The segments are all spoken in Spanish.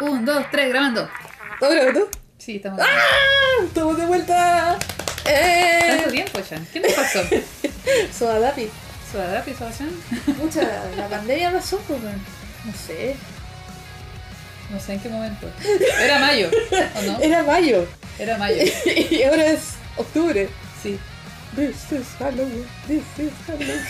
Un, dos, tres, grabando. ¿Todo grabando? Sí, estamos ¡Ah! ¡Estamos de vuelta! Tanto ¡Eh! tiempo, Chan. ¿Qué nos pasó? Sodadapi. ¿Suadapi, Sebastián? Mucha, la pandemia pasó, pues. No sé. No sé en qué momento. Era mayo, ¿o no? Era mayo. Era mayo. y ahora es octubre. Sí. This is Halloween. This is Halloween.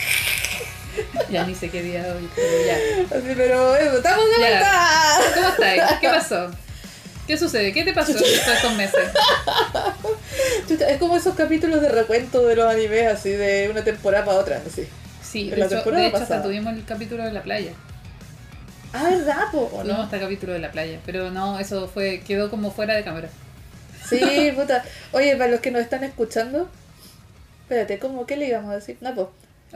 Ya ni sé qué día hoy, pero ya. Así, pero eso, ¡estamos de Ya. ¿Cómo estáis? ¿Qué pasó? ¿Qué sucede? ¿Qué te pasó estos meses? Es como esos capítulos de recuento de los animes, así, de una temporada para otra, así. Sí, En de la hecho, temporada de hecho hasta tuvimos el capítulo de la playa. Ah, ¿verdad, po? ¿O Tuvimos no? hasta el capítulo de la playa. Pero no, eso fue quedó como fuera de cámara. Sí, puta. Oye, para los que nos están escuchando, espérate, ¿cómo? ¿Qué le íbamos a decir? No, pues.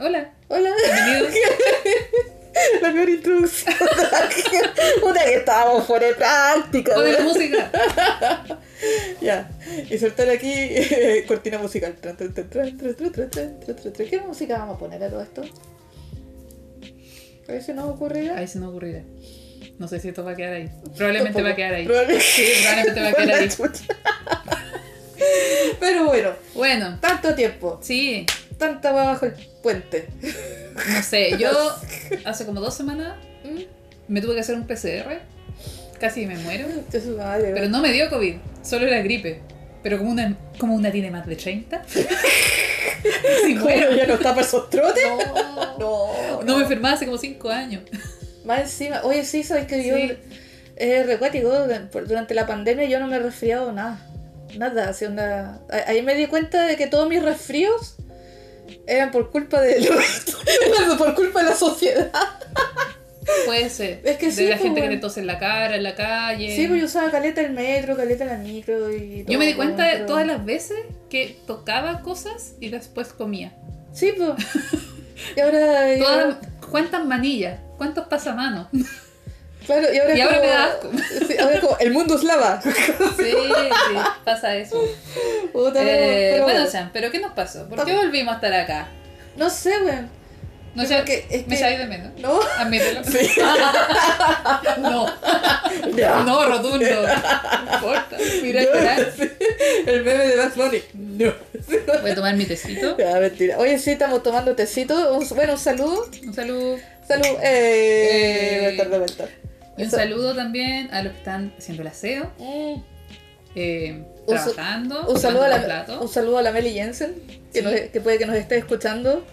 Hola. Hola. Bienvenidos. La peor introducción. Puta que estábamos fuera de práctica. O de la música. ya. Y Insertar aquí cortina musical. ¿Qué música vamos a poner a todo esto? A ver si nos ocurrirá. Ahí se nos ocurrirá. No sé si esto va a quedar ahí. Probablemente va a quedar ahí. Sí, probablemente va a quedar ahí. Pero bueno. Bueno. Tanto tiempo. Sí tanta agua bajo el puente. no sé. Yo hace como dos semanas me tuve que hacer un PCR. Casi me muero. Pero no me dio COVID, solo era gripe. Pero como una, como una tiene más de 30. sí, Bueno, ya no está para esos trotes. No, No, no me enfermaba hace como 5 años. Más encima, oye, sí, sabes que yo eh, recuático, durante la pandemia yo no me he resfriado nada. Nada, así Ahí me di cuenta de que todos mis resfríos eran por culpa de lo- por culpa de la sociedad. Puede ser. Es que de sí, la pues, gente que bueno. le tose en la cara, en la calle. Sí, pues yo usaba caleta el metro, caleta la micro y todo, Yo me di cuenta de todas las veces que tocaba cosas y después comía. Sí, pues. Y ahora. Todas, ¿Cuántas manillas? ¿Cuántos pasamanos? Sí, claro, y ahora, Y es ahora como- me da asco. Sí, ahora es como el mundo es lava. sí, pasa eso. Puta, Eh, pero- bueno, Chan, ¿pero qué nos pasó? ¿Por qué volvimos a estar acá? No sé, weón. No sé, que es me que- echáis de menos. ¿No? Admítelo. Sí. no, Ya. no, rotundo. No importa. Mira, No, sí. El meme de Bad Bunny. No. Voy a tomar mi tecito. Mentira. Oye, sí, estamos tomando tecito. Bueno, un saludo. Un saludo. Salud. Eh, Eh. vuelta, de vuelta. Y un saludo también a los que están haciendo el aseo, Mm. eh, Un sa- trabajando, Un saludo, a la, un saludo a la Meli Jensen, que, Sí. nos- que puede que nos esté escuchando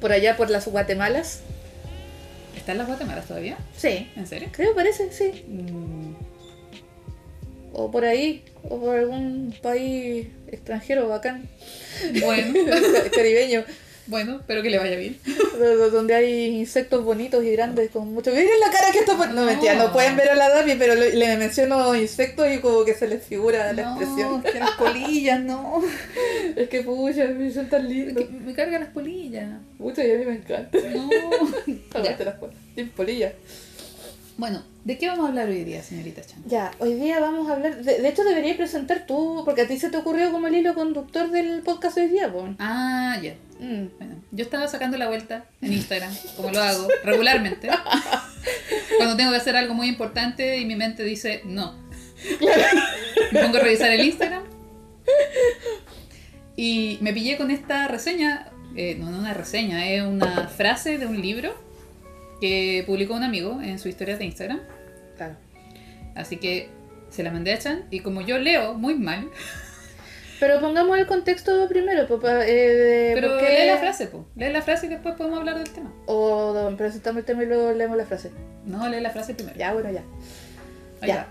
por allá, por las Guatemalas. ¿Están las Guatemalas todavía? Sí, ¿En serio? creo, parece, sí. Mm, O por ahí, o por algún país extranjero bacán, Bueno, ca- caribeño, bueno, espero que le vaya bien. do- do- donde hay insectos bonitos y grandes con mucho... Miren la cara que está. No, No. mentira, no pueden ver a la Davi, pero le, menciono insectos y como que se les figura la no, expresión. que las polillas, no. Es que pucha, son tan Es lindos. que me cargan las polillas. Pucha, y a mí me encanta. No. Las cosas. Bueno, ¿de qué vamos a hablar hoy día, señorita Chan? Ya, hoy día vamos a hablar. De, de hecho, deberías presentar tú, porque a ti se te ocurrió como el hilo conductor del podcast hoy día, pues. Ah, ya. Mm. Bueno, yo estaba sacando la vuelta en Instagram, como lo hago regularmente. Cuando tengo que hacer algo muy importante y mi mente dice no. Me pongo a revisar el Instagram. Y me pillé con esta reseña, eh, no, no una reseña, es una frase de un libro que publicó un amigo en su historia de Instagram. Claro. Así que se la mandé a Chan y como yo leo muy mal, Pero pongamos el contexto primero, papá. Eh, pero por qué- lee la frase, po. lee la frase y después podemos hablar del tema. O no, presentamos el tema y luego leemos la frase. No, lee la frase primero. Ya, bueno, ya. Ahí ya.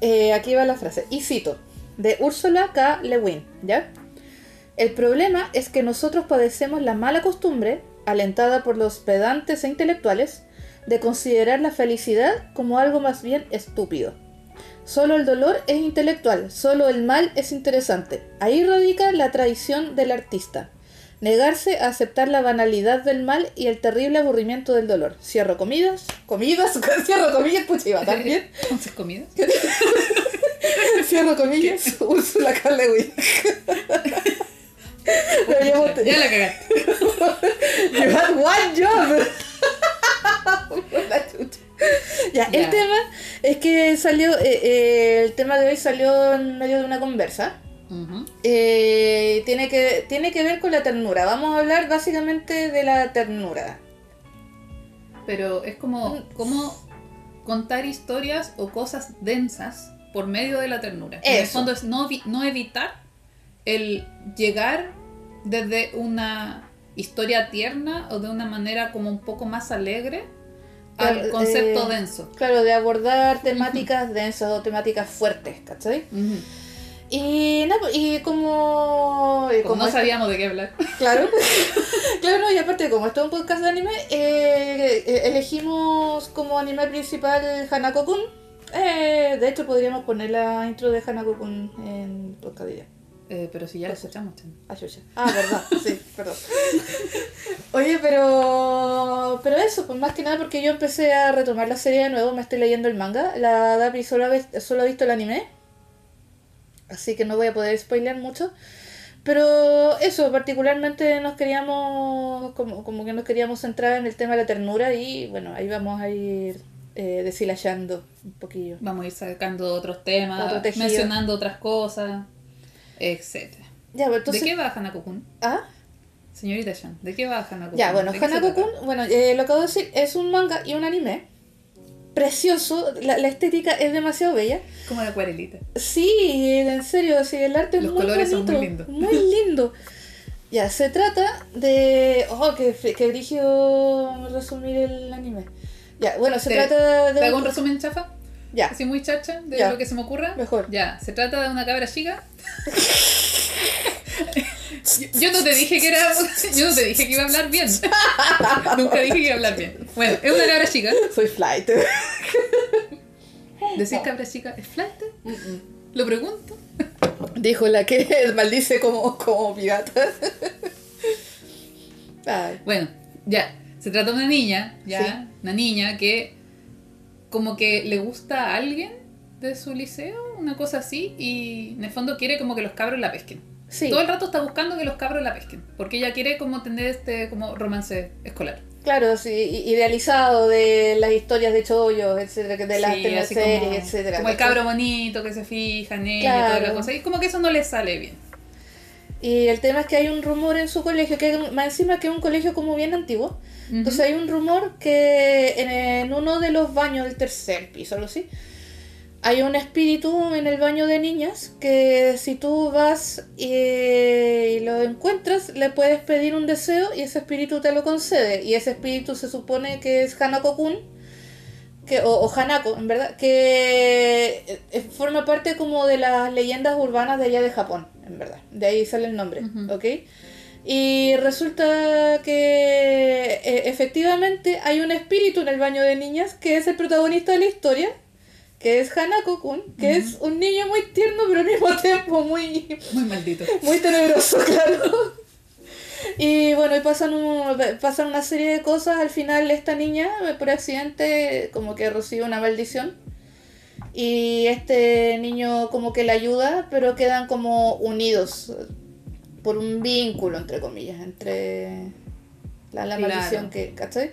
Eh, aquí va la frase. Y cito. De Úrsula K. Le Guin, ¿ya? El problema es que nosotros padecemos la mala costumbre, alentada por los pedantes e intelectuales, de considerar la felicidad como algo más bien estúpido. Solo el dolor es intelectual, solo el mal es interesante. Ahí radica la traición del artista. Negarse a aceptar la banalidad del mal y el terrible aburrimiento del dolor. Cierro comidas, comidas, cierro comillas, pucha, iba tan bien. Entonces, comidas. Cierro comillas, Úrsula te- Ya la cagaste. You had one job. Por la chucha. Ya, el tema Es que salió, eh, eh, el tema de hoy salió en medio de una conversa. Eh, tiene, que, tiene que ver con la ternura. Vamos a hablar básicamente de la ternura. Pero es como, como contar historias o cosas densas por medio de la ternura. En el fondo es no, no evitar el llegar desde una historia tierna o de una manera como un poco más alegre al Claro, concepto eh, denso. Claro, de abordar temáticas densas o temáticas fuertes, ¿cachai? Y, y como... y Como como no sabíamos de qué hablar. Claro, claro, no, y aparte, como esto es un podcast de anime, eh, eh, elegimos como anime principal Hanako-kun. Eh, de hecho, podríamos poner la intro de Hanako-kun en podcast. Eh, pero si ya lo sí. escuchamos. Chen. Ah. Ah, verdad, sí, perdón. Oye, pero. Pero eso, pues más que nada porque yo empecé a retomar la serie de nuevo, me estoy leyendo el manga. La Dapi solo ha, solo ha visto el anime. Así que no voy a poder spoilear mucho. Pero eso, particularmente nos queríamos. Como, como que nos queríamos centrar en el tema de la ternura y bueno, ahí vamos a ir eh, deshilachando un poquillo. Vamos a ir sacando otros temas, Otro mencionando otras cosas, etc. Ya, entonces. ¿De qué va Hanako-kun? ¿Ah? Señorita Shan, ¿de qué va Hanako-kun? Ya, bueno, ¿De qué se Hanako-kun, bueno, eh, lo acabo de decir, es un manga y un anime. Precioso, la, la estética es demasiado bella. Como de acuarelita. Sí, en serio, sí, el arte Los es muy colores son bonito, muy lindos. Muy lindo. Ya, se trata de... Oh, que, que brillo resumir el anime. Ya, bueno, se trata de... ¿Te hago un resumen chafa? Ya, Así muy chacha de Ya. lo que se me ocurra. Mejor. Ya, se trata de una cabra chica. yo, yo no te dije que era. Yo no te dije que iba a hablar bien. Nunca dije que iba a hablar bien. Bueno, es una cabra chica. soy flight. ¿Decir cabra chica es flight? Lo pregunto. Dijo la que maldice como, como pirata. Ay. Bueno, ya. Se trata de una niña, ya. Sí. Una niña que como que le gusta a alguien de su liceo, una cosa así, y en el fondo quiere como que los cabros la pesquen. Sí. Todo el rato está buscando que los cabros la pesquen, porque ella quiere como tener este como romance escolar. Claro, sí, idealizado de las historias de chollos, etcétera, de las Sí, teleseries, como, etcétera. como el cabro bonito que se fija en ella y toda Claro. la cosa, y como que eso no le sale bien. Y el tema es que hay un rumor en su colegio, que más encima que es un colegio como bien antiguo. Entonces hay un rumor que en, en uno de los baños del tercer piso, algo así, hay un espíritu en el baño de niñas que si tú vas y, y lo encuentras, le puedes pedir un deseo y ese espíritu te lo concede. Y ese espíritu se supone que es Hanako-kun, que, o, o Hanako, en verdad, que eh, eh, forma parte como de las leyendas urbanas de allá de Japón, en verdad. De ahí sale el nombre, Ujú. ¿ok? Y resulta que eh, efectivamente hay un espíritu en el baño de niñas que es el protagonista de la historia, que es Hanako-kun, que Ujú. es un niño muy tierno pero al mismo tiempo muy, Muy maldito. muy tenebroso, claro. Y bueno, y pasan, un- pasan una serie de cosas. Al final esta niña, por accidente, como que recibe una maldición. Y este niño como que la ayuda, pero quedan como unidos por un vínculo, entre comillas, entre la, la Claro. maldición que, ¿cachai?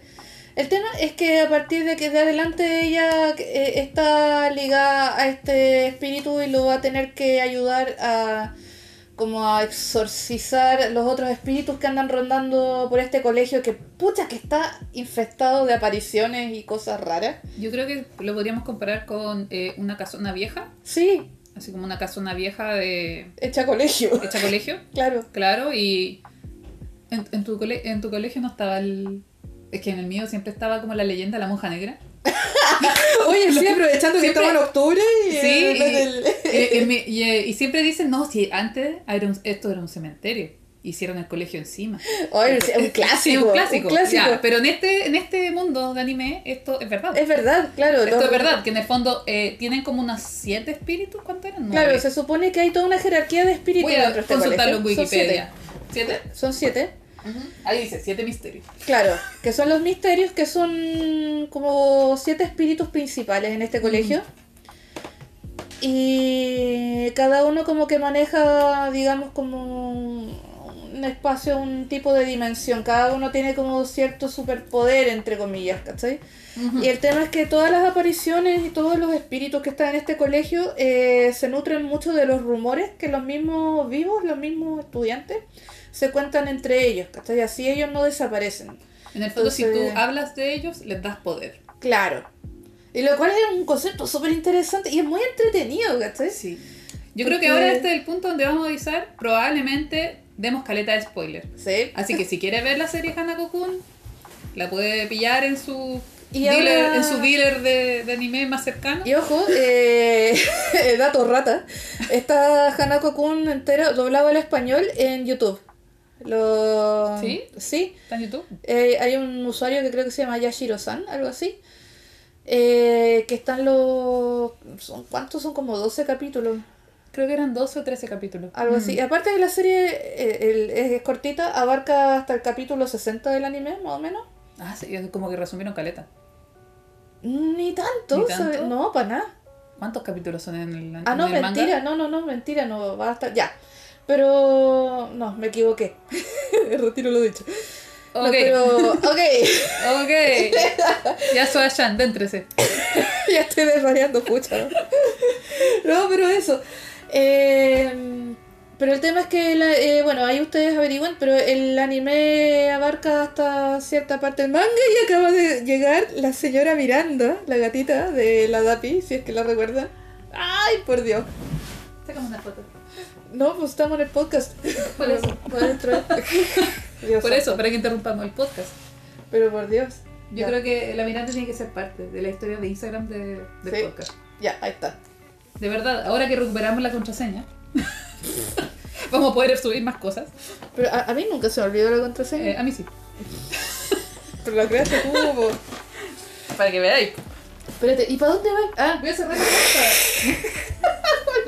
El tema es que a partir de que de adelante ella eh, está ligada a este espíritu y lo va a tener que ayudar a como a exorcizar los otros espíritus que andan rondando por este colegio que pucha que está infestado de apariciones y cosas raras. Yo creo que lo podríamos comparar con eh, una casona vieja, Sí, así como una casona vieja de hecha colegio. hecha colegio, claro. claro, y en, en tu cole- en tu colegio no estaba el... Es que en el mío siempre estaba como la leyenda de la monja negra. Oye, sí, aprovechando que estamos en octubre y, Sí, eh, y, el- eh, y, eh, y siempre dicen, no, si antes era un- esto era un cementerio, hicieron el colegio encima. Oye, es un clásico. Sí, un clásico. un clásico. ya, pero en este, en este mundo de anime, esto es verdad. Es verdad, claro. esto es verdad, que en el fondo eh, tienen como unos siete espíritus, ¿cuántos eran? Claro, Nueve. se supone que hay toda una jerarquía de espíritus Voy a este consultarlo en. Wikipedia. ¿Siete? Son siete. Ahí dice, siete misterios. Claro, que son los misterios, que son como siete espíritus principales en este colegio. Y cada uno como que maneja, digamos, como un espacio, un tipo de dimensión. Cada uno tiene como cierto superpoder, entre comillas, ¿cachai? Y el tema es que todas las apariciones y todos los espíritus que están en este colegio eh, se nutren mucho de los rumores que los mismos vivos, los mismos estudiantes, se cuentan entre ellos, ¿cachai? Así ellos no desaparecen. En el fondo, si Entonces- tú hablas de ellos, les das poder. Claro. Y lo cual es un concepto súper interesante y es muy entretenido, ¿cachai? Sí. Yo creo Porque- que ahora este es el punto donde vamos a avisar, probablemente demos caleta de spoiler. Sí. Así que si quiere ver la serie Hanako-kun, la puede pillar en su Y dealer, ahora- en su dealer de, de anime más cercano. Y ojo, eh, dato rata, está Hanako Kun entero doblado al español en YouTube. Lo... ¿Sí? Sí. ¿Está en YouTube? Eh, hay un usuario que creo que se llama Yashiro-san, algo así. eh, que están los... Son, ¿Cuántos son? Como 12 capítulos. Creo que eran 12 o 13 capítulos. Algo Mm. así. Aparte de la serie eh, el- es cortita, abarca hasta el capítulo 60 del anime, más o menos. Ah, sí, es como que resumieron caleta. Ni tanto, ¿Ni ¿sabe? tanto? No, para nada. ¿Cuántos capítulos son en el Ah, en no, manga? mentira, no, no, no, mentira, no, va a estar, ya. Pero, no, me equivoqué. Retiro lo dicho. No, Ok, pero, ok, ok. ya Soashan, déntrese. ya estoy desvariando, pucha. ¿no? No, pero eso. Eh, pero el tema es que, la- eh, bueno, ahí ustedes averigüen, pero el anime abarca hasta cierta parte del manga y acaba de llegar la señora Miranda, la gatita de la Dapi, si es que la recuerdan. Ay, por Dios. Sacamos una foto. No, pues estamos en el podcast. Por eso. Dios Por eso, para que interrumpamos el podcast. Pero por Dios. Yo Ya. creo que la miranda tiene que ser parte de la historia de Instagram de, del Sí. podcast. Ya, ahí está. De verdad, ahora que recuperamos la contraseña, vamos a poder subir más cosas. Pero a, a mí nunca se me olvidó la contraseña. Eh, a mí sí. Pero la creaste tú. Para que veáis. Espérate, ¿y para dónde vas? Ah, Voy a cerrar la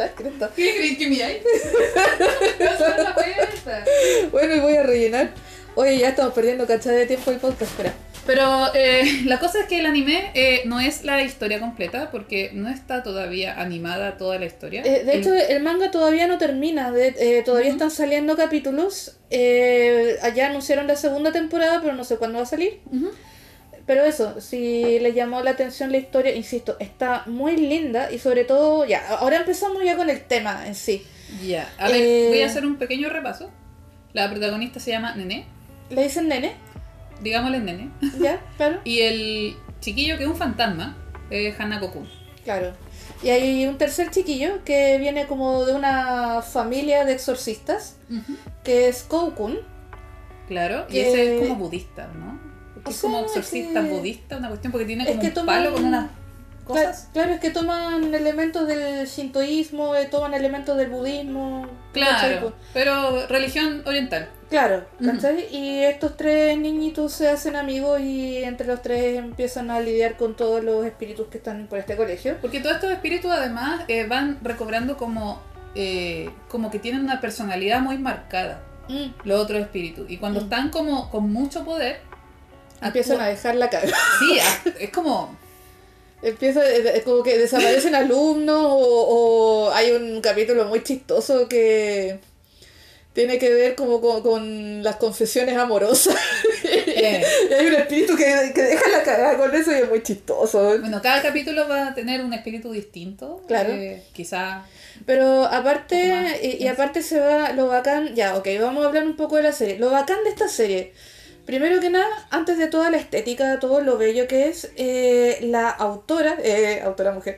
puerta. ¿Qué crees que miráis? Voy a cerrar la puerta. Bueno, y voy a rellenar. Oye, ya estamos perdiendo cachada de tiempo el podcast, espera. Pero eh, la cosa es que el anime eh, no es la historia completa porque no está todavía animada toda la historia. Eh, de El- hecho, el manga todavía no termina. de- eh, todavía Ujú. están saliendo capítulos. Eh, allá anunciaron la segunda temporada, pero no sé cuándo va a salir. Ujú. Pero eso, si les llamó la atención la historia, insisto, está muy linda y sobre todo, ya, ahora empezamos ya con el tema en sí. Ya, a ver, Eh, voy a hacer un pequeño repaso. La protagonista se llama Nene, ¿Le dicen nene? digámosle Nene. ¿Ya? Claro. Y el chiquillo que es un fantasma es Hanako-kun. Claro. Y hay un tercer chiquillo que viene como de una familia de exorcistas, que es Koukun. Claro, y Que- ese es como budista, ¿no? O es como exorcista que- budista, una cuestión porque tiene Es como que un palo con unas cosas. Cla- Claro, es que toman elementos del shintoísmo, eh, toman elementos del budismo. Claro, pero religión oriental. Claro. ¿cachai? Y estos tres niñitos se hacen amigos y entre los tres empiezan a lidiar con todos los espíritus que están por este colegio. Porque todos estos espíritus además eh, van recobrando como, eh, como que tienen una personalidad muy marcada, Mm, los otros espíritus. Y cuando Mm. están como con mucho poder, Empiezan a dejar la cara. Sí, es como... Empieza, es como que desaparecen alumnos o, o hay un capítulo muy chistoso que tiene que ver como con, con las confesiones amorosas. eh, y hay un espíritu que, que deja la cagada con eso y es muy chistoso. bueno, cada capítulo va a tener un espíritu distinto. Claro. eh, quizá... Pero aparte, más y, aparte se va lo bacán, ya, ok, vamos a hablar un poco de la serie. Lo bacán de esta serie, primero que nada, antes de toda la estética, todo lo bello que es, eh, la autora, eh, autora mujer,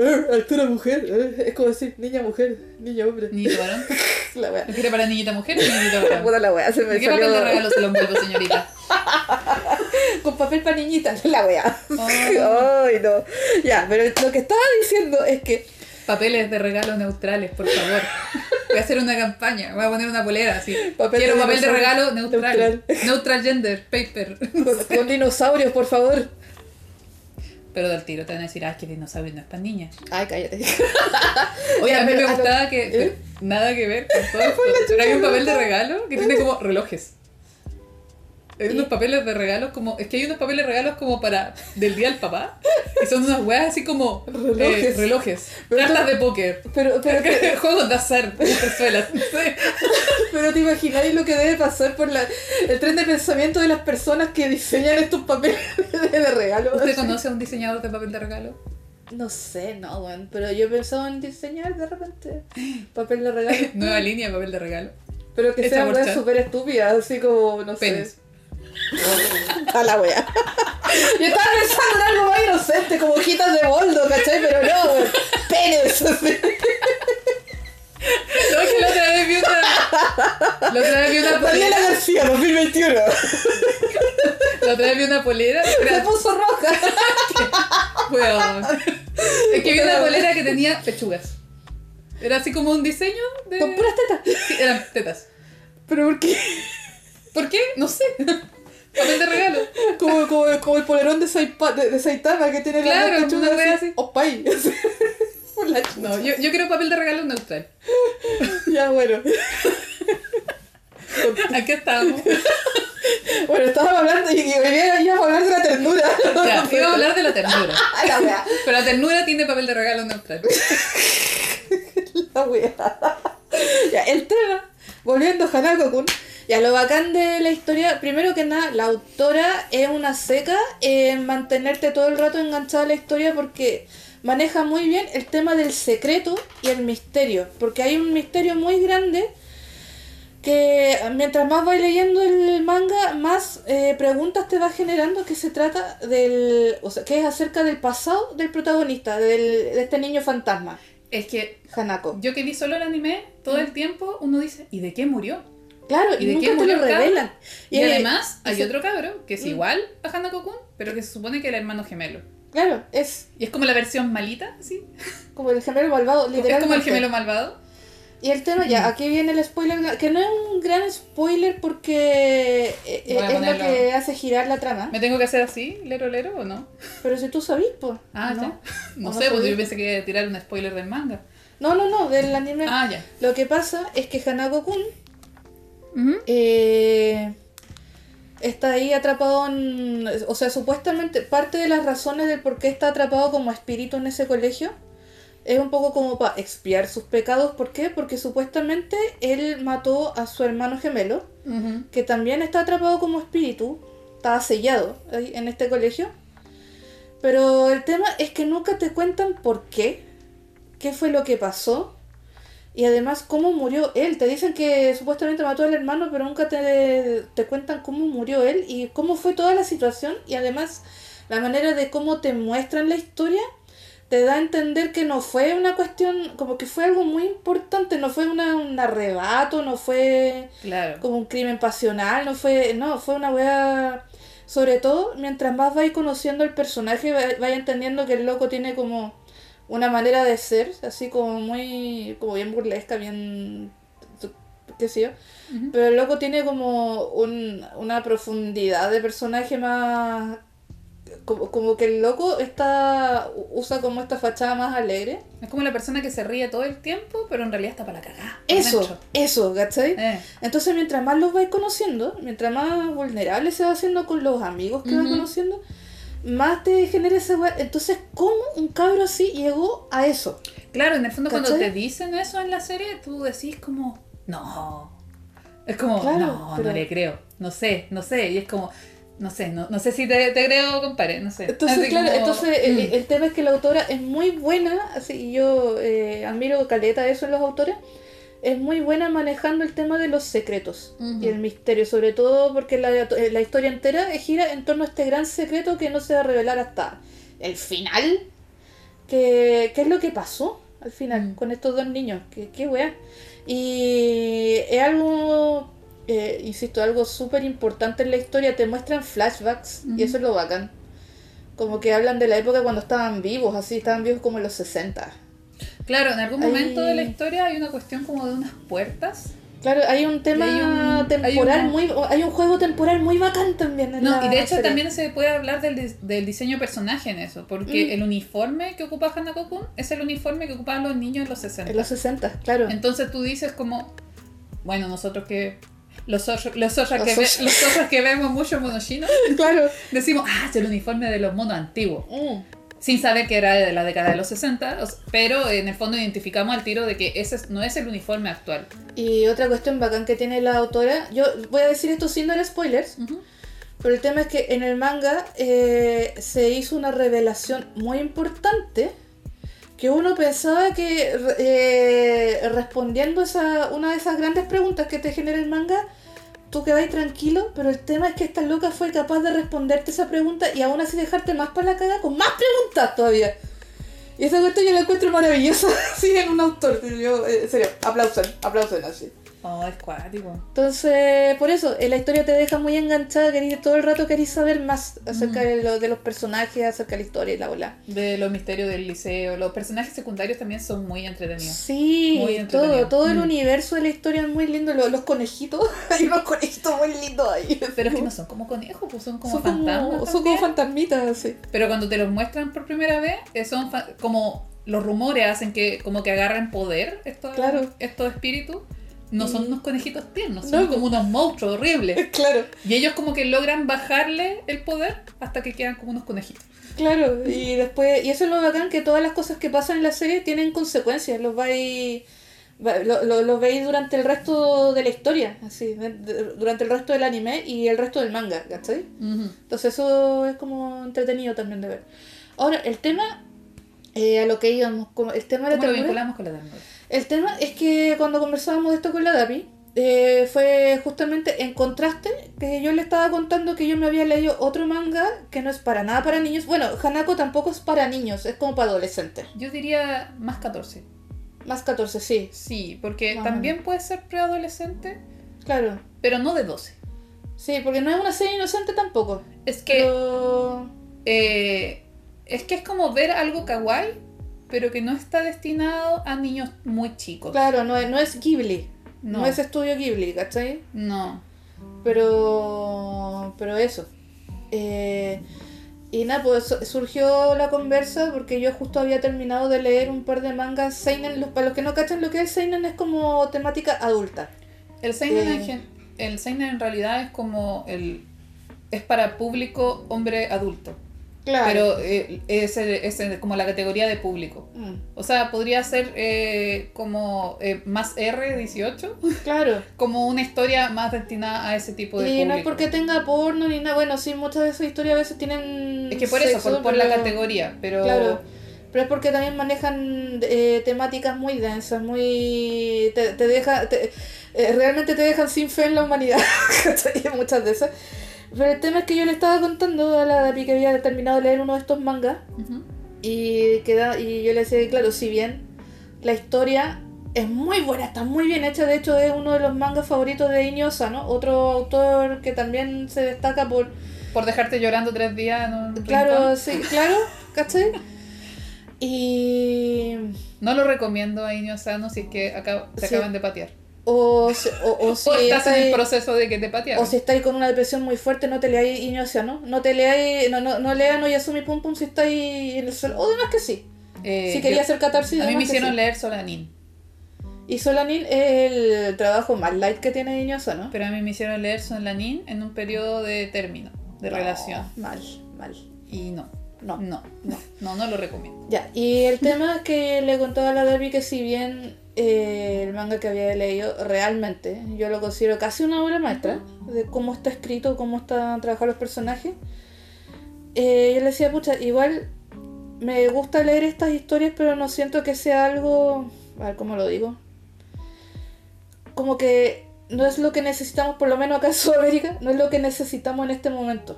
eh, autora mujer, eh, es como decir niña mujer, niña hombre, Niñito varón. la wea. ¿Lo quiere para niñita mujer o niñito varón? Puta la wea, se me ¿De qué papel de salió regalo se lo envuelvo, señorita? con papel para niñitas, la wea. Oh. Ay, no. Ya, pero lo que estaba diciendo es que Papeles de regalo neutrales, por favor. Voy a hacer una campaña, voy a poner una polera así. Papel Quiero de papel de regalo neutral. neutral. Neutral gender, paper. con, con dinosaurios, por favor. Pero del tiro te van a decir, ah, es que dinosaurio no es para niñas. Ay, cállate. Oye, a mí me gustaba que. ¿Eh? nada que ver con todo esto. Pero hay un papel de regalo que tiene como relojes. Hay unos papeles de regalos como. Es que hay unos papeles de regalos como para. del día del papá. Y son unas weas así como. Relojes. eh, relojes. Pero de póker. Pero, pero, te, Juegos de azar. Sí. pero te imagináis lo que debe pasar por la, el tren de pensamiento de las personas que diseñan estos papeles de regalo. ¿Usted Así. conoce a un diseñador de papel de regalo? No sé, no, weón. Pero yo he pensado en diseñar de repente papel de regalo. Nueva línea de papel de regalo. Pero que por weas chat. súper estúpidas, así como, no Penes. sé. A la wea. Yo estaba pensando en algo más inocente, como hojitas de boldo, ¿cachai? Pero no, weón. Penes. No, que la otra vez vi una. La otra vez vi una Daniela polera. García, 2021. La otra vez vi una polera. Se puso roja. weón. Es que vi una polera que tenía pechugas. Era así como un diseño de. Con puras tetas. Sí, eran tetas. ¿Pero por qué? ¿Por qué? No sé. Papel de regalo. Como, como, como el polerón de, Saipa- de, de Saitama que tiene Claro, pechugas wea así. así. Opay. Por la chucha. No, yo, yo quiero papel de regalo neutral. Ya, bueno. Aquí estamos. Bueno, estábamos hablando y, y íbamos a hablar de la ternura. Ya, iba a hablar de la ternura. La wea. Pero la ternura tiene papel de regalo neutral. La wea. Ya, el tema, volviendo a Hanako-kun, ya lo bacán de la historia, primero que nada, la autora es una seca en mantenerte todo el rato enganchada a la historia porque maneja muy bien el tema del secreto y el misterio, porque hay un misterio muy grande que mientras más vas leyendo el manga, más eh, preguntas te va generando que se trata del, o sea, que es acerca del pasado del protagonista, del, de este niño fantasma, Es que Hanako. yo que vi solo el anime, todo el tiempo uno dice, ¿y de qué murió? Claro, ¿Y de nunca qué te murió lo revelan. Y, eh, además hay otro cabro que es Mm. igual a Hanako-kun, pero que se supone que es el hermano gemelo. Claro, es Y es como la versión malita, ¿sí? como el gemelo malvado, Es literalmente. como el gemelo malvado. Y el tema, ya, aquí viene el spoiler, que no es un gran spoiler porque eh, a es lo que hace girar la trama. ¿Me tengo que hacer así, lero lero o no? Pero si tú sabís, pues. Ah, ¿no? ya. ¿O No no sé, sabía? yo pensé que iba a tirar un spoiler del manga. No, no, no, del anime. Ah, ya. Lo que pasa es que Hanako-kun eh, está ahí atrapado en... O sea, supuestamente parte de las razones del por qué está atrapado como espíritu en ese colegio es un poco como para expiar sus pecados. ¿Por qué? Porque supuestamente él mató a su hermano gemelo, que también está atrapado como espíritu, está sellado en este colegio. Pero el tema es que nunca te cuentan por qué, qué fue lo que pasó y además cómo murió él. Te dicen que supuestamente mató al hermano, pero nunca te, te cuentan cómo murió él y cómo fue toda la situación y además la manera de cómo te muestran la historia te da a entender que no fue una cuestión, como que fue algo muy importante, no fue una, un arrebato, no fue Claro. como un crimen pasional, no fue, no, fue una wea, sobre todo mientras más vais conociendo el personaje, va- vais entendiendo que el loco tiene como una manera de ser, así como muy, como bien burlesca, bien, qué sé yo, pero el loco tiene como un, una profundidad de personaje más, como, como que el loco está, usa como esta fachada más alegre. Es como la persona que se ríe todo el tiempo, pero en realidad está para la cagada. Eso, dentro. eso, ¿cachai? Eh. Entonces, mientras más los vais conociendo, mientras más vulnerable se va haciendo con los amigos que va conociendo, más te genera esa weá. Entonces, ¿cómo un cabro así llegó a eso? Claro, en el fondo cuando te dicen eso en la serie, tú decís como, no. Es como, Claro, no, pero- no le creo. No sé, no sé. Y es como, no sé, no, no sé si te, te creo, compadre, no sé. Entonces, Así claro, como, entonces el, mm. el tema es que la autora es muy buena, así y yo eh, admiro caleta eso en los autores, es muy buena manejando el tema de los secretos y el misterio, sobre todo porque la, la historia entera gira en torno a este gran secreto que no se va a revelar hasta el final. que ¿Qué es lo que pasó al final Mm. con estos dos niños? ¿Qué, qué weá? Y es algo, eh, insisto, algo súper importante en la historia. Te muestran flashbacks Ujú. y eso es lo bacán. Como que hablan de la época cuando estaban vivos, así, estaban vivos como en los 60. Claro, en algún Hay- momento de la historia hay una cuestión como de unas puertas. Claro, hay un tema hay un- temporal hay un- muy... Hay un juego temporal muy bacán también en No, la y de hecho serie. también se puede hablar del, del diseño de personaje en eso, porque Mm. el uniforme que ocupa Hanako-kun es el uniforme que ocupaban los niños en los 60. En los 60, claro. Entonces tú dices como, bueno, nosotros que Los otros, los que, ve- los otros que vemos mucho monochino, Claro. decimos, ah, es el uniforme de los monos antiguos. Mm. Sin saber que era de la década de los 60, o s- pero en el fondo identificamos al tiro de que ese es- no es el uniforme actual. Y otra cuestión bacán que tiene la autora, yo voy a decir esto sin dar spoilers, pero el tema es que en el manga eh, se hizo una revelación muy importante que uno pensaba que eh, respondiendo esa, una de esas grandes preguntas que te genera el manga, tú quedas tranquilo, pero el tema es que esta loca fue capaz de responderte esa pregunta y aún así dejarte más para la caga con más preguntas todavía. Y esa cuestión yo la encuentro maravillosa, así en un autor. Yo, eh, en serio, aplausen, aplausen así. Oh, es cuático. Entonces, por eso, eh, la historia te deja muy enganchada, querís, todo el rato querís saber más acerca Mm. de, lo- de los personajes, acerca de la historia y la bola. De los misterios del liceo. Los personajes secundarios también son muy entretenidos. Sí, Muy entretenido. todo, todo el Mm. universo de la historia es muy lindo. Los, los conejitos, hay unos conejitos muy lindos ahí. Pero es que no son como conejos, pues son como son fantasmas. como, son como fantasmitas, sí. Pero cuando te los muestran por primera vez, eh, son como los rumores hacen que como que agarran poder estos, Claro. estos espíritus. No son Y- unos conejitos tiernos, son No. como unos monstruos horribles. Claro, Y ellos como que logran bajarle el poder hasta que quedan como unos conejitos. claro. Y después, y eso es lo bacán, que todas las cosas que pasan en la serie tienen consecuencias. Los vais, va- lo, lo- los veis durante el resto de la historia, así, durante el resto del anime y el resto del manga, ¿cachai? Entonces eso es como entretenido también de ver. Ahora, el tema, eh, a lo que íbamos, como el tema de la ¿Cómo lo vinculamos con la ternura? El tema es que cuando conversábamos de esto con la Dapi, eh, fue justamente en contraste que yo le estaba contando que yo me había leído otro manga que no es para nada para niños. Bueno, Hanako tampoco es para niños, es como para adolescentes. Yo diría más 14. Más 14, sí, Sí, porque también puede ser preadolescente, claro. pero no de 12. Sí, porque no es una serie inocente tampoco. Es que Pero... eh, es que es como ver algo kawaii, pero que no está destinado a niños muy chicos. Claro, no es, no es Ghibli. No. No. es estudio Ghibli, ¿cachai? No. Pero, pero eso. Eh, y nada, pues su- surgió la conversa porque yo justo había terminado de leer un par de mangas Seinen. Los, para los que no cachan lo que es Seinen es como temática adulta. El seinen, Eh. en, gen- el seinen en realidad es como el es para público hombre adulto, Claro. pero eh, es, como la categoría de público. Mm, O sea, podría ser eh, como eh, más R18, claro. como una historia más destinada a ese tipo de Y público. no es porque tenga porno ni nada. Bueno, sí, muchas de esas historias a veces tienen. Es que por eso, por, la categoría, pero Claro. Pero es porque también manejan eh, temáticas muy densas, muy. te, te deja. te- eh, realmente te dejan sin fe en la humanidad. Muchas de esas. Pero el tema es que yo le estaba contando a la Dapi que había terminado de leer uno de estos mangas. Ujú. Y, queda, y yo le decía que, claro, si bien la historia es muy buena, está muy bien hecha, de hecho es uno de los mangas favoritos de Inyo Osano, otro autor que también se destaca por por dejarte llorando tres días en un Claro, rincón. sí, claro, ¿cachai? Y. No lo recomiendo a Inyo Sano si es que acá, Sí. acaban de patear. O, o, o si o estás en el proceso de que te patearon. o si estáis con una depresión muy fuerte, no te leáis Iñocia, ¿no? No te leáis, no, no, no lean Oyasumi Pum Pum si estáis en el suelo. O demás que sí. Eh, si quería yo- hacer catarsis, a mí me hicieron sí. leer Solanin, Y Solanin es el trabajo más light que tiene Iñocia, ¿no? pero a mí me hicieron leer Solanin en un periodo de término, de No, relación. Mal, mal. Y no, No. no, no, no, no lo recomiendo. Ya, y el tema que le contaba a la Debbie que si bien eh, el manga que había leído realmente, yo lo considero casi una obra maestra de cómo está escrito, cómo están trabajados los personajes, eh, yo le decía, pucha, igual me gusta leer estas historias, pero no siento que sea algo, a ver cómo lo digo, como que no es lo que necesitamos, por lo menos acá en Sudamérica, no es lo que necesitamos en este momento.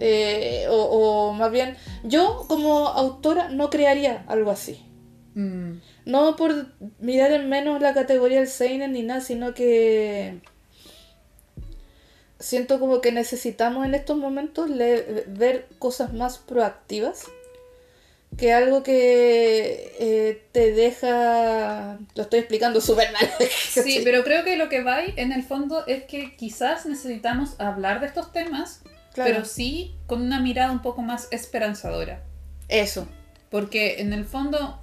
Eh, o, o más bien, yo como autora no crearía algo así. Mm, No por mirar en menos la categoría del Seinen ni nada, sino que siento como que necesitamos en estos momentos ver cosas más proactivas que algo que eh, te deja... Lo estoy explicando súper mal. Sí, pero creo que lo que va ahí, en el fondo es que quizás necesitamos hablar de estos temas, Claro. pero sí con una mirada un poco más esperanzadora. Eso. Porque en el fondo,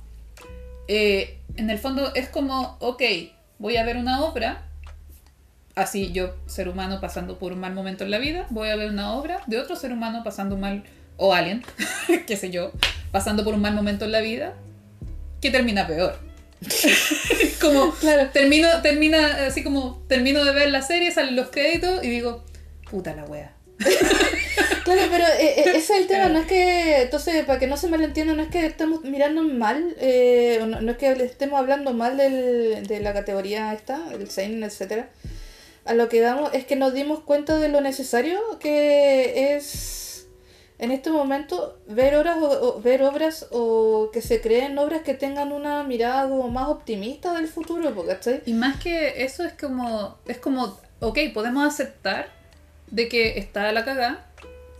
eh, en el fondo es como, ok, voy a ver una obra así yo, ser humano pasando por un mal momento en la vida, voy a ver una obra de otro ser humano pasando un mal, o alien, qué sé yo, pasando por un mal momento en la vida, que termina peor. como Claro. termino, termina así como termino de ver la serie, salen los créditos y digo, puta la wea. Claro, pero eh, eh, ese es el tema, no es que, entonces, para que no se malentienda, no es que estemos mirando mal, eh, no, no es que estemos hablando mal del, de la categoría esta, el Seinen, etcétera. A lo que damos es que nos dimos cuenta de lo necesario que es en este momento ver obras o, ver obras o que se creen obras que tengan una mirada más optimista del futuro, ¿cachai? Y más que eso es como, es como, ok, podemos aceptar de que está la cagada,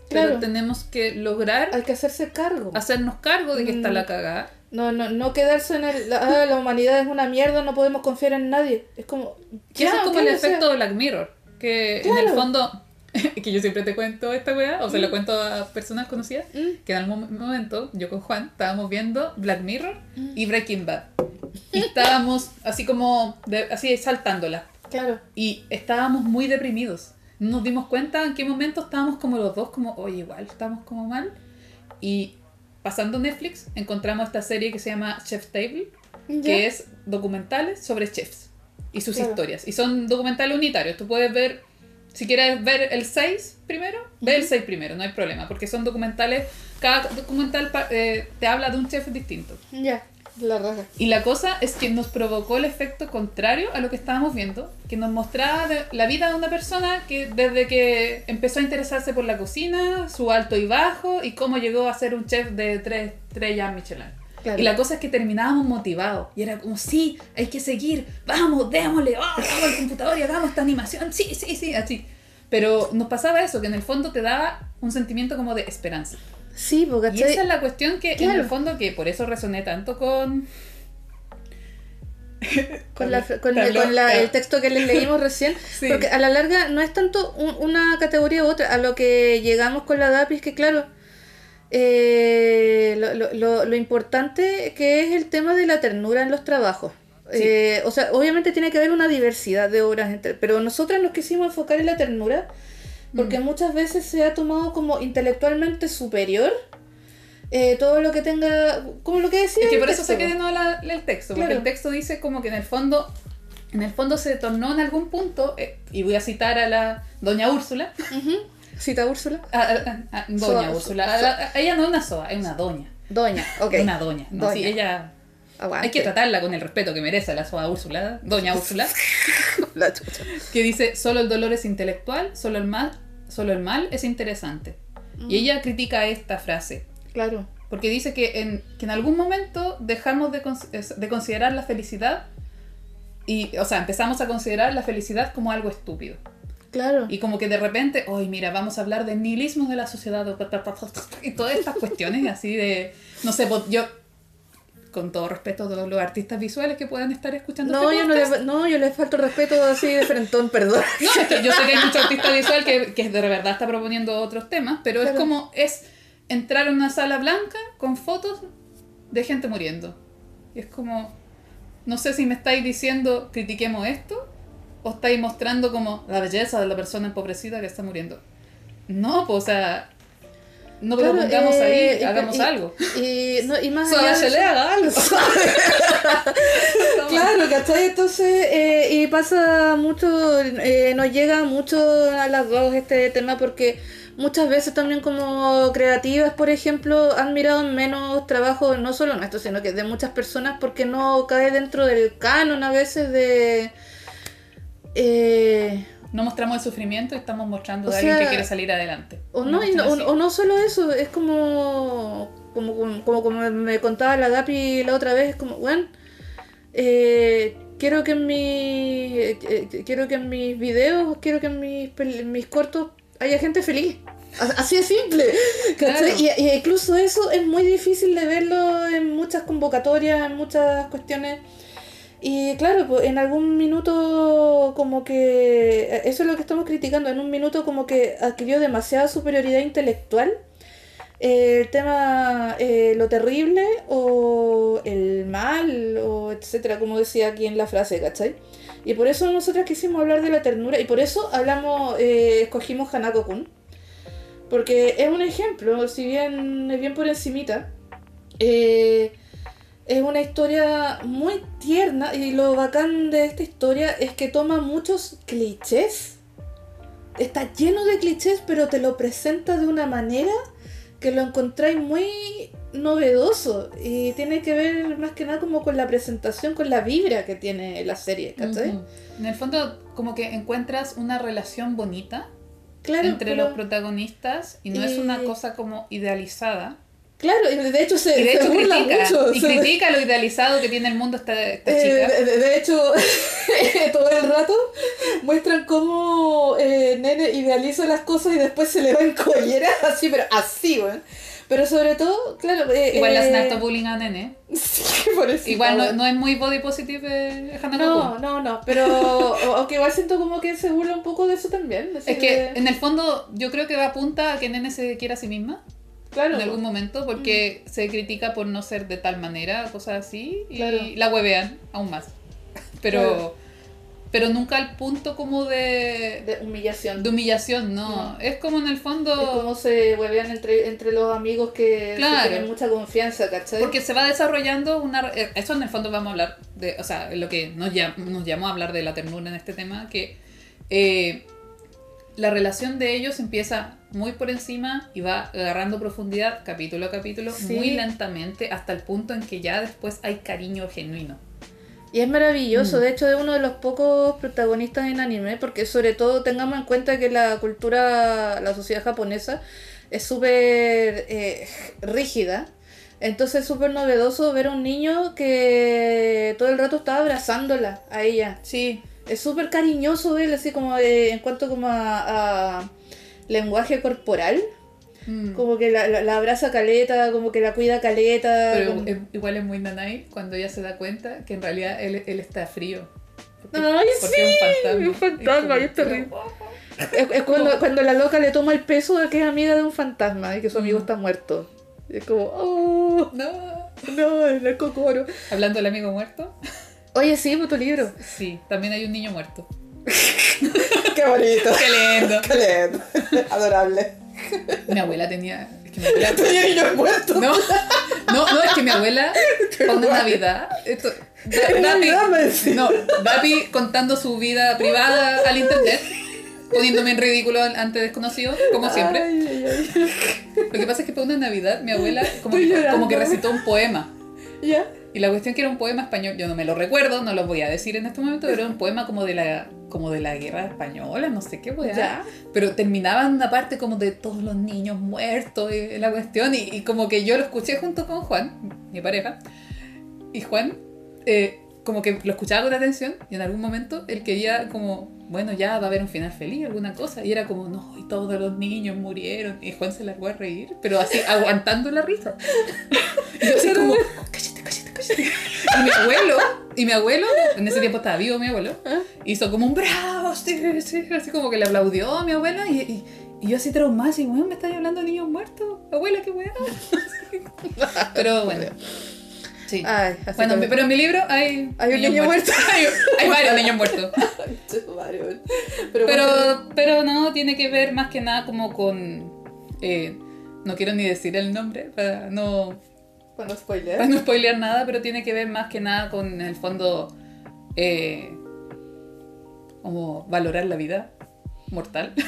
pero tenemos que lograr Hay que hacerse cargo. hacernos cargo de que está Mm. la cagada. No, no, no quedarse en el. La, ah, la humanidad es una mierda, no podemos confiar en nadie. Es como. Que eso ya, es como el efecto de Black Mirror. Que en el fondo, que yo siempre te cuento esta weá, o se lo cuento a personas conocidas, Mm. que en algún momento, yo con Juan, estábamos viendo Black Mirror Mm. y Breaking Bad. Y estábamos así como, de- así saltándola. Claro. Y estábamos muy deprimidos. Nos dimos cuenta en qué momento estábamos como los dos, como, oye, igual, estamos como mal. Y pasando Netflix, encontramos esta serie que se llama Chef's Table, que es documentales sobre chefs y sus Claro. historias. Y son documentales unitarios. Tú puedes ver, si quieres ver el 6 primero, ve el 6 primero, no hay problema, porque son documentales, cada documental eh, te habla de un chef distinto. Ya, la raja. Y la cosa es que nos provocó el efecto contrario a lo que estábamos viendo, que nos mostraba de- la vida de una persona que desde que empezó a interesarse por la cocina, su alto y bajo, y cómo llegó a ser un chef de tres estrellas Michelin. Claro. Y la cosa es que terminábamos motivados. Y era como, sí, hay que seguir, vamos, démosle, oh, vamos al computador y hagamos esta animación, sí, sí, sí, así. Pero nos pasaba eso, que en el fondo te daba un sentimiento como de esperanza. Sí, porque Y esa es la cuestión que en el fondo, que por eso resoné tanto con... con, la, con, habló- con la- te- el texto que les leímos recién. Sí. Porque a la larga no es tanto un- una categoría u otra. A lo que llegamos con la DAPI es que, claro, eh, lo, lo- lo- lo importante que es el tema de la ternura en los trabajos. Sí. Eh, o sea, obviamente tiene que haber una diversidad de obras, entre, pero nosotras nos quisimos enfocar en la ternura porque Mm. muchas veces se ha tomado como intelectualmente superior eh, todo lo que tenga, como lo que decía. Es que por eso texto, de po. nuevo la- el texto, porque Claro. el texto dice como que en el fondo, en el fondo se tornó en algún punto, eh, y voy a citar a la doña Úrsula, Ujú. Cita Úrsula. a, a- a- doña Úrsula, so- a la- a- ella no es una soa, es una doña, Doña, ok. una doña, no, Doña. sí, ella... Aguante. Hay que tratarla con el respeto que merece la soa Úrsula, doña Úrsula, La chucha. que dice, solo el dolor es intelectual, solo el mal, solo el mal es interesante. Y ella critica esta frase, Claro. Porque dice que en, que en algún momento dejamos de, cons- de considerar la felicidad y, o sea, empezamos a considerar la felicidad como algo estúpido. Claro. Y como que de repente, hoy mira, vamos a hablar del nihilismo de la sociedad y todas estas cuestiones así de, no sé, yo, con todo respeto a todos los artistas visuales que puedan estar escuchando No, este yo no, le, no, yo le falto respeto así de frentón, perdón. No, es que yo sé que hay mucho artista visual que, que de verdad está proponiendo otros temas, pero es Claro. como es entrar en una sala blanca con fotos de gente muriendo. Y es como, no sé si me estáis diciendo critiquemos esto o estáis mostrando como la belleza de la persona empobrecida que está muriendo. No, pues, o sea, no Claro, propongamos eh, ahí, y- hagamos y- algo. Y, no, y más allá de eso- le haga algo. Claro, ¿cachai? Entonces, eh, y pasa mucho, eh, nos llega mucho a las dos este tema porque muchas veces también como creativas, por ejemplo, han mirado en menos trabajo, no solo nuestro, sino que de muchas personas porque no cae dentro del canon a veces de... Eh, No mostramos el sufrimiento y estamos mostrando O de alguien que quiere salir adelante. O no, y no- o, no solo eso, es como como, como, como, como me contaba la Gapi la otra vez, es como, bueno, eh, quiero que en mi, eh, eh, quiero que en mis videos, quiero que en mis, en mis cortos haya gente feliz. A- Así de simple. ¿cachai? Claro. Y, y incluso eso es muy difícil de verlo en muchas convocatorias, en muchas cuestiones. Y claro, pues en algún minuto como que, eso es lo que estamos criticando, en un minuto como que adquirió demasiada superioridad intelectual eh, el tema eh, lo terrible o el mal o etcétera, como decía aquí en la frase, ¿cachai? Y por eso nosotros quisimos hablar de la ternura y por eso hablamos, eh, escogimos Hanako-kun. Porque es un ejemplo, si bien es bien por encimita, eh, es una historia muy tierna y lo bacán de esta historia es que toma muchos clichés. Está lleno de clichés, pero te lo presenta de una manera que lo encontráis muy novedoso y tiene que ver más que nada como con la presentación, con la vibra que tiene la serie, ¿cachai? Ujú. En el fondo, como que encuentras una relación bonita Claro, entre pero- los protagonistas y no es una cosa como idealizada. Claro, y de hecho se, Y de se hecho burla critica, mucho. y se- critica lo idealizado que tiene el mundo esta, esta Eh, chica. de, de- de hecho, todo el rato muestran cómo eh, Nene idealiza las cosas y después se le va en collera, así, pero así, weón. Pero sobre todo, claro. eh, Igual le hacen eh, harto bullying a Nene. Sí, por eso. Igual no, no es muy body positive eh, No, no, no, pero aunque igual siento como que se burla un poco de eso también. Es que en el fondo yo creo que va apunta a que Nene se quiera a sí misma claro, en algún momento porque se critica por no ser de tal manera, cosas así, y Claro. la huevean aún más. Pero, Claro. pero nunca al punto como de, de humillación. de humillación, no. No. Es como en el fondo... Es como se huevean entre, entre los amigos que Claro. tienen mucha confianza, ¿cachai? Porque se va desarrollando una... eh, Eso en el fondo vamos a hablar de... O sea, lo que nos, llam- nos llamó a hablar de la ternura en este tema, que eh, la relación de ellos empieza muy por encima y va agarrando profundidad capítulo a capítulo, Sí. muy lentamente, hasta el punto en que ya después hay cariño genuino. Y es maravilloso, Mm. de hecho es uno de los pocos protagonistas en anime, porque sobre todo tengamos en cuenta que la cultura, la sociedad japonesa es súper eh, rígida. Entonces es súper novedoso ver a un niño que todo el rato está abrazándola a ella. Sí, Es súper cariñoso él, así como eh, en cuanto como a, a lenguaje corporal. Mm. Como que la, la- la abraza caleta, como que la cuida caleta. pero como- es- igual es muy nanay cuando ella se da cuenta que en realidad él, él está frío. Porque, Ay, porque es un fantasma. es un fantasma, como- y es. Es, es cuando, cuando la loca le toma el peso de que es amiga de un fantasma y que su amigo Mm. está muerto. Y es como, oh, No. no, el narcocoro. Hablando del amigo muerto, Oye, sí, por tu libro. sí, también hay un niño muerto. Qué bonito. Qué lindo. Qué lindo. Adorable. Mi abuela tenía. Es que mi abuela. Tenía niños muertos. No, no, no, es que mi abuela, cuando es. Navidad, esto, Da- Dapi, no, Dapi contando su vida privada al internet, poniéndome en ridículo ante desconocidos, como siempre. Ay, ay, ay. Lo que pasa es que para una Navidad mi abuela como que, como que recitó un poema. Ya. Y la cuestión que era un poema español, yo no me lo recuerdo, no lo voy a decir en este momento, pero era un poema como de la, como de la guerra española, no sé qué weá. Ya. Pero terminaba en una parte como de todos los niños muertos y la cuestión. Y, y como que yo lo escuché junto con Juan, mi pareja. Y Juan, eh, como que lo escuchaba con atención. Y en algún momento él quería como, bueno, ya va a haber un final feliz, alguna cosa. Y era como, no, y todos los niños murieron. Y Juan se largó a reír, pero así, aguantando la risa. Y yo así como, cállate, cállate, cállate. Y mi abuelo, y mi abuelo, en ese tiempo estaba vivo mi abuelo, ¿Ah? hizo como un bravo, sí, sí, así como que le aplaudió a mi abuela y, y, y yo así traumada, así, me estás hablando de niños muertos, abuela, qué weón. Pero bueno, sí. Ay, Bueno, pero en mi libro hay, Hay un niño muertos. hay, hay varios niños muertos. Varios. Pero, Pero, pero no, tiene que ver más que nada como con... eh, no quiero ni decir el nombre para no, Cuando spoiler. para no spoilear nada, pero tiene que ver más que nada con, en el fondo, eh, como valorar la vida mortal.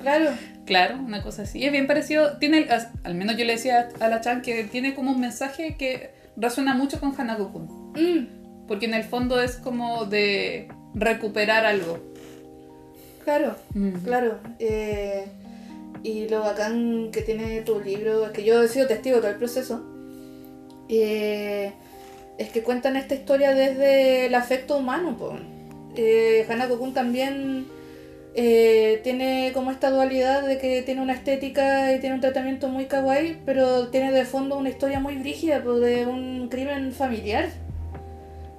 Claro. Claro, una cosa así. Es bien parecido, tiene, al menos yo le decía a la Chan que tiene como un mensaje que resuena mucho con Hanako-kun. Mm, Porque en el fondo es como de recuperar algo. claro. Mm. Claro, eh, y lo bacán que tiene tu libro, es que yo he sido testigo de todo el proceso, eh, es que cuentan esta historia desde el afecto humano. Eh, Hanako Kun también eh, tiene como esta dualidad de que tiene una estética y tiene un tratamiento muy kawaii, pero tiene de fondo una historia muy brígida po, de un crimen familiar,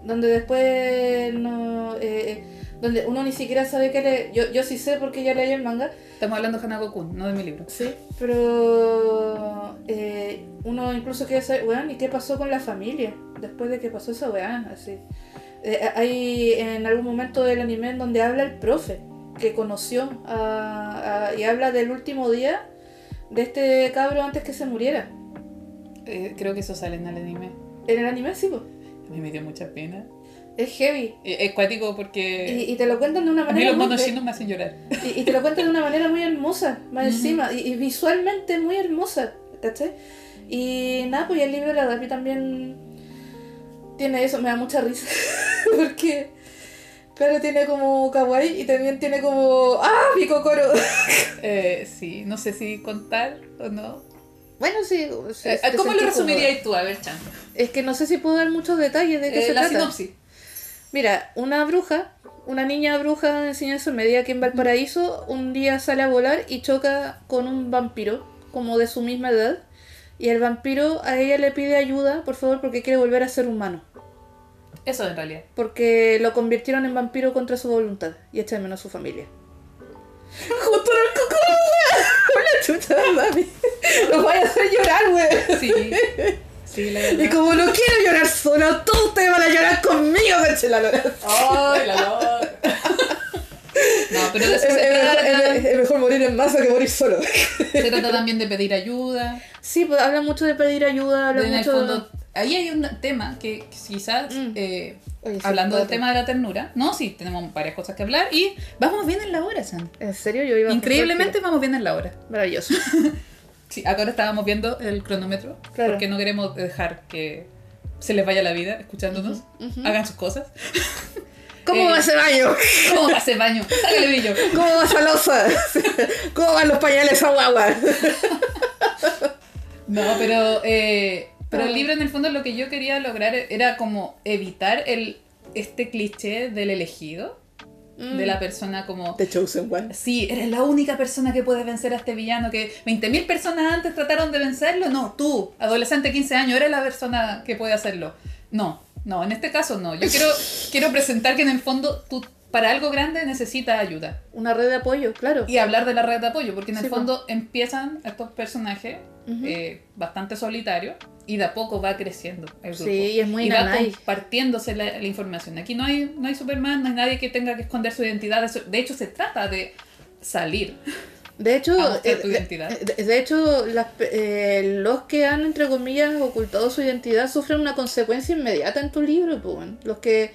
donde después no... eh, donde uno ni siquiera sabe que le... Yo, yo sí sé porque ya leí el manga, Estamos hablando de Hanako-kun, no de mi libro. sí, pero eh, uno incluso quiere saber, weón, ¿y qué pasó con la familia después de que pasó esa weá? Así. Eh, hay en algún momento del anime en donde habla el profe que conoció a- a- y habla del último día de este cabro antes que se muriera. Eh, creo que eso sale en el anime. En el anime sí, po. A mí me dio mucha pena. es heavy. Eh, Es cuático porque Y, y te lo cuentan de una a mí manera los monos chinos me hacen llorar. y, y te lo cuentan de una manera muy hermosa, más encima, y, y visualmente muy hermosa, ¿cachai? Y nada, pues el libro de la Dapi también tiene eso, me da mucha risa, porque, claro, tiene como kawaii y también tiene como, ¡ah, mi cocoro! Eh, sí, no sé si contar o no. Bueno, sí, sí, Eh, ¿Cómo lo resumirías tú? A ver, Chan. Es que no sé si puedo dar muchos detalles de qué Eh, se la trata. sinopsis. Mira, una bruja, una niña bruja de enseñanza media aquí en Valparaíso, un día sale a volar y choca con un vampiro, como de su misma edad. Y el vampiro a ella le pide ayuda, por favor, porque quiere volver a ser humano. Eso en realidad. Porque lo convirtieron en vampiro contra su voluntad y echa de menos a su familia. Justo en el chucha, mami. Los voy a hacer llorar, güey. Sí. Sí, la Y verdad. como no quiero llorar solo, todos ustedes van a llorar conmigo, de la lora. ¡Ay, la loca! No, pero de eso Es, se es mejor, trata. es- es mejor morir en masa que morir solo. Se trata también de pedir ayuda. Sí, pues habla mucho de pedir ayuda, habla de en el mucho fondo, ahí hay un tema que quizás, Mm. eh, Oye, hablando del tema de la ternura, no, sí, tenemos varias cosas que hablar y vamos bien en la hora, San. ¿En serio? Yo iba Increíblemente vamos bien en la hora. Maravilloso. Sí, acá ahora estábamos viendo el cronómetro Claro. porque no queremos dejar que se les vaya la vida escuchándonos. Hagan sus cosas. ¿Cómo Eh, va ese baño? ¿Cómo va ese baño? Sácale brillo. ¿Cómo va esa losa? ¿Cómo van los pañales a guagua? No, pero, eh, pero el libro en el fondo lo que yo quería lograr era como evitar el, este cliché del elegido, de la persona como... The Chosen One. Sí, eres la única persona que puede vencer a este villano que 20.000 personas antes trataron de vencerlo. No, tú, adolescente de 15 años, eres la persona que puede hacerlo. No, no, en este caso no. Yo quiero, quiero presentar que en el fondo tú para algo grande necesitas ayuda. Una red de apoyo, claro. Y hablar de la red de apoyo, porque en el Sí, fondo empiezan estos personajes eh, bastante solitarios y de a poco va creciendo el grupo. Sí, y es muy y va nanay. compartiéndose la, la información. Aquí no hay, no hay Superman, no hay nadie que tenga que esconder su identidad. De hecho, se trata de salir. De hecho, eh, tu de, identidad. de- de hecho las eh, los que han, entre comillas, ocultado su identidad sufren una consecuencia inmediata en tu libro. pues. Los que,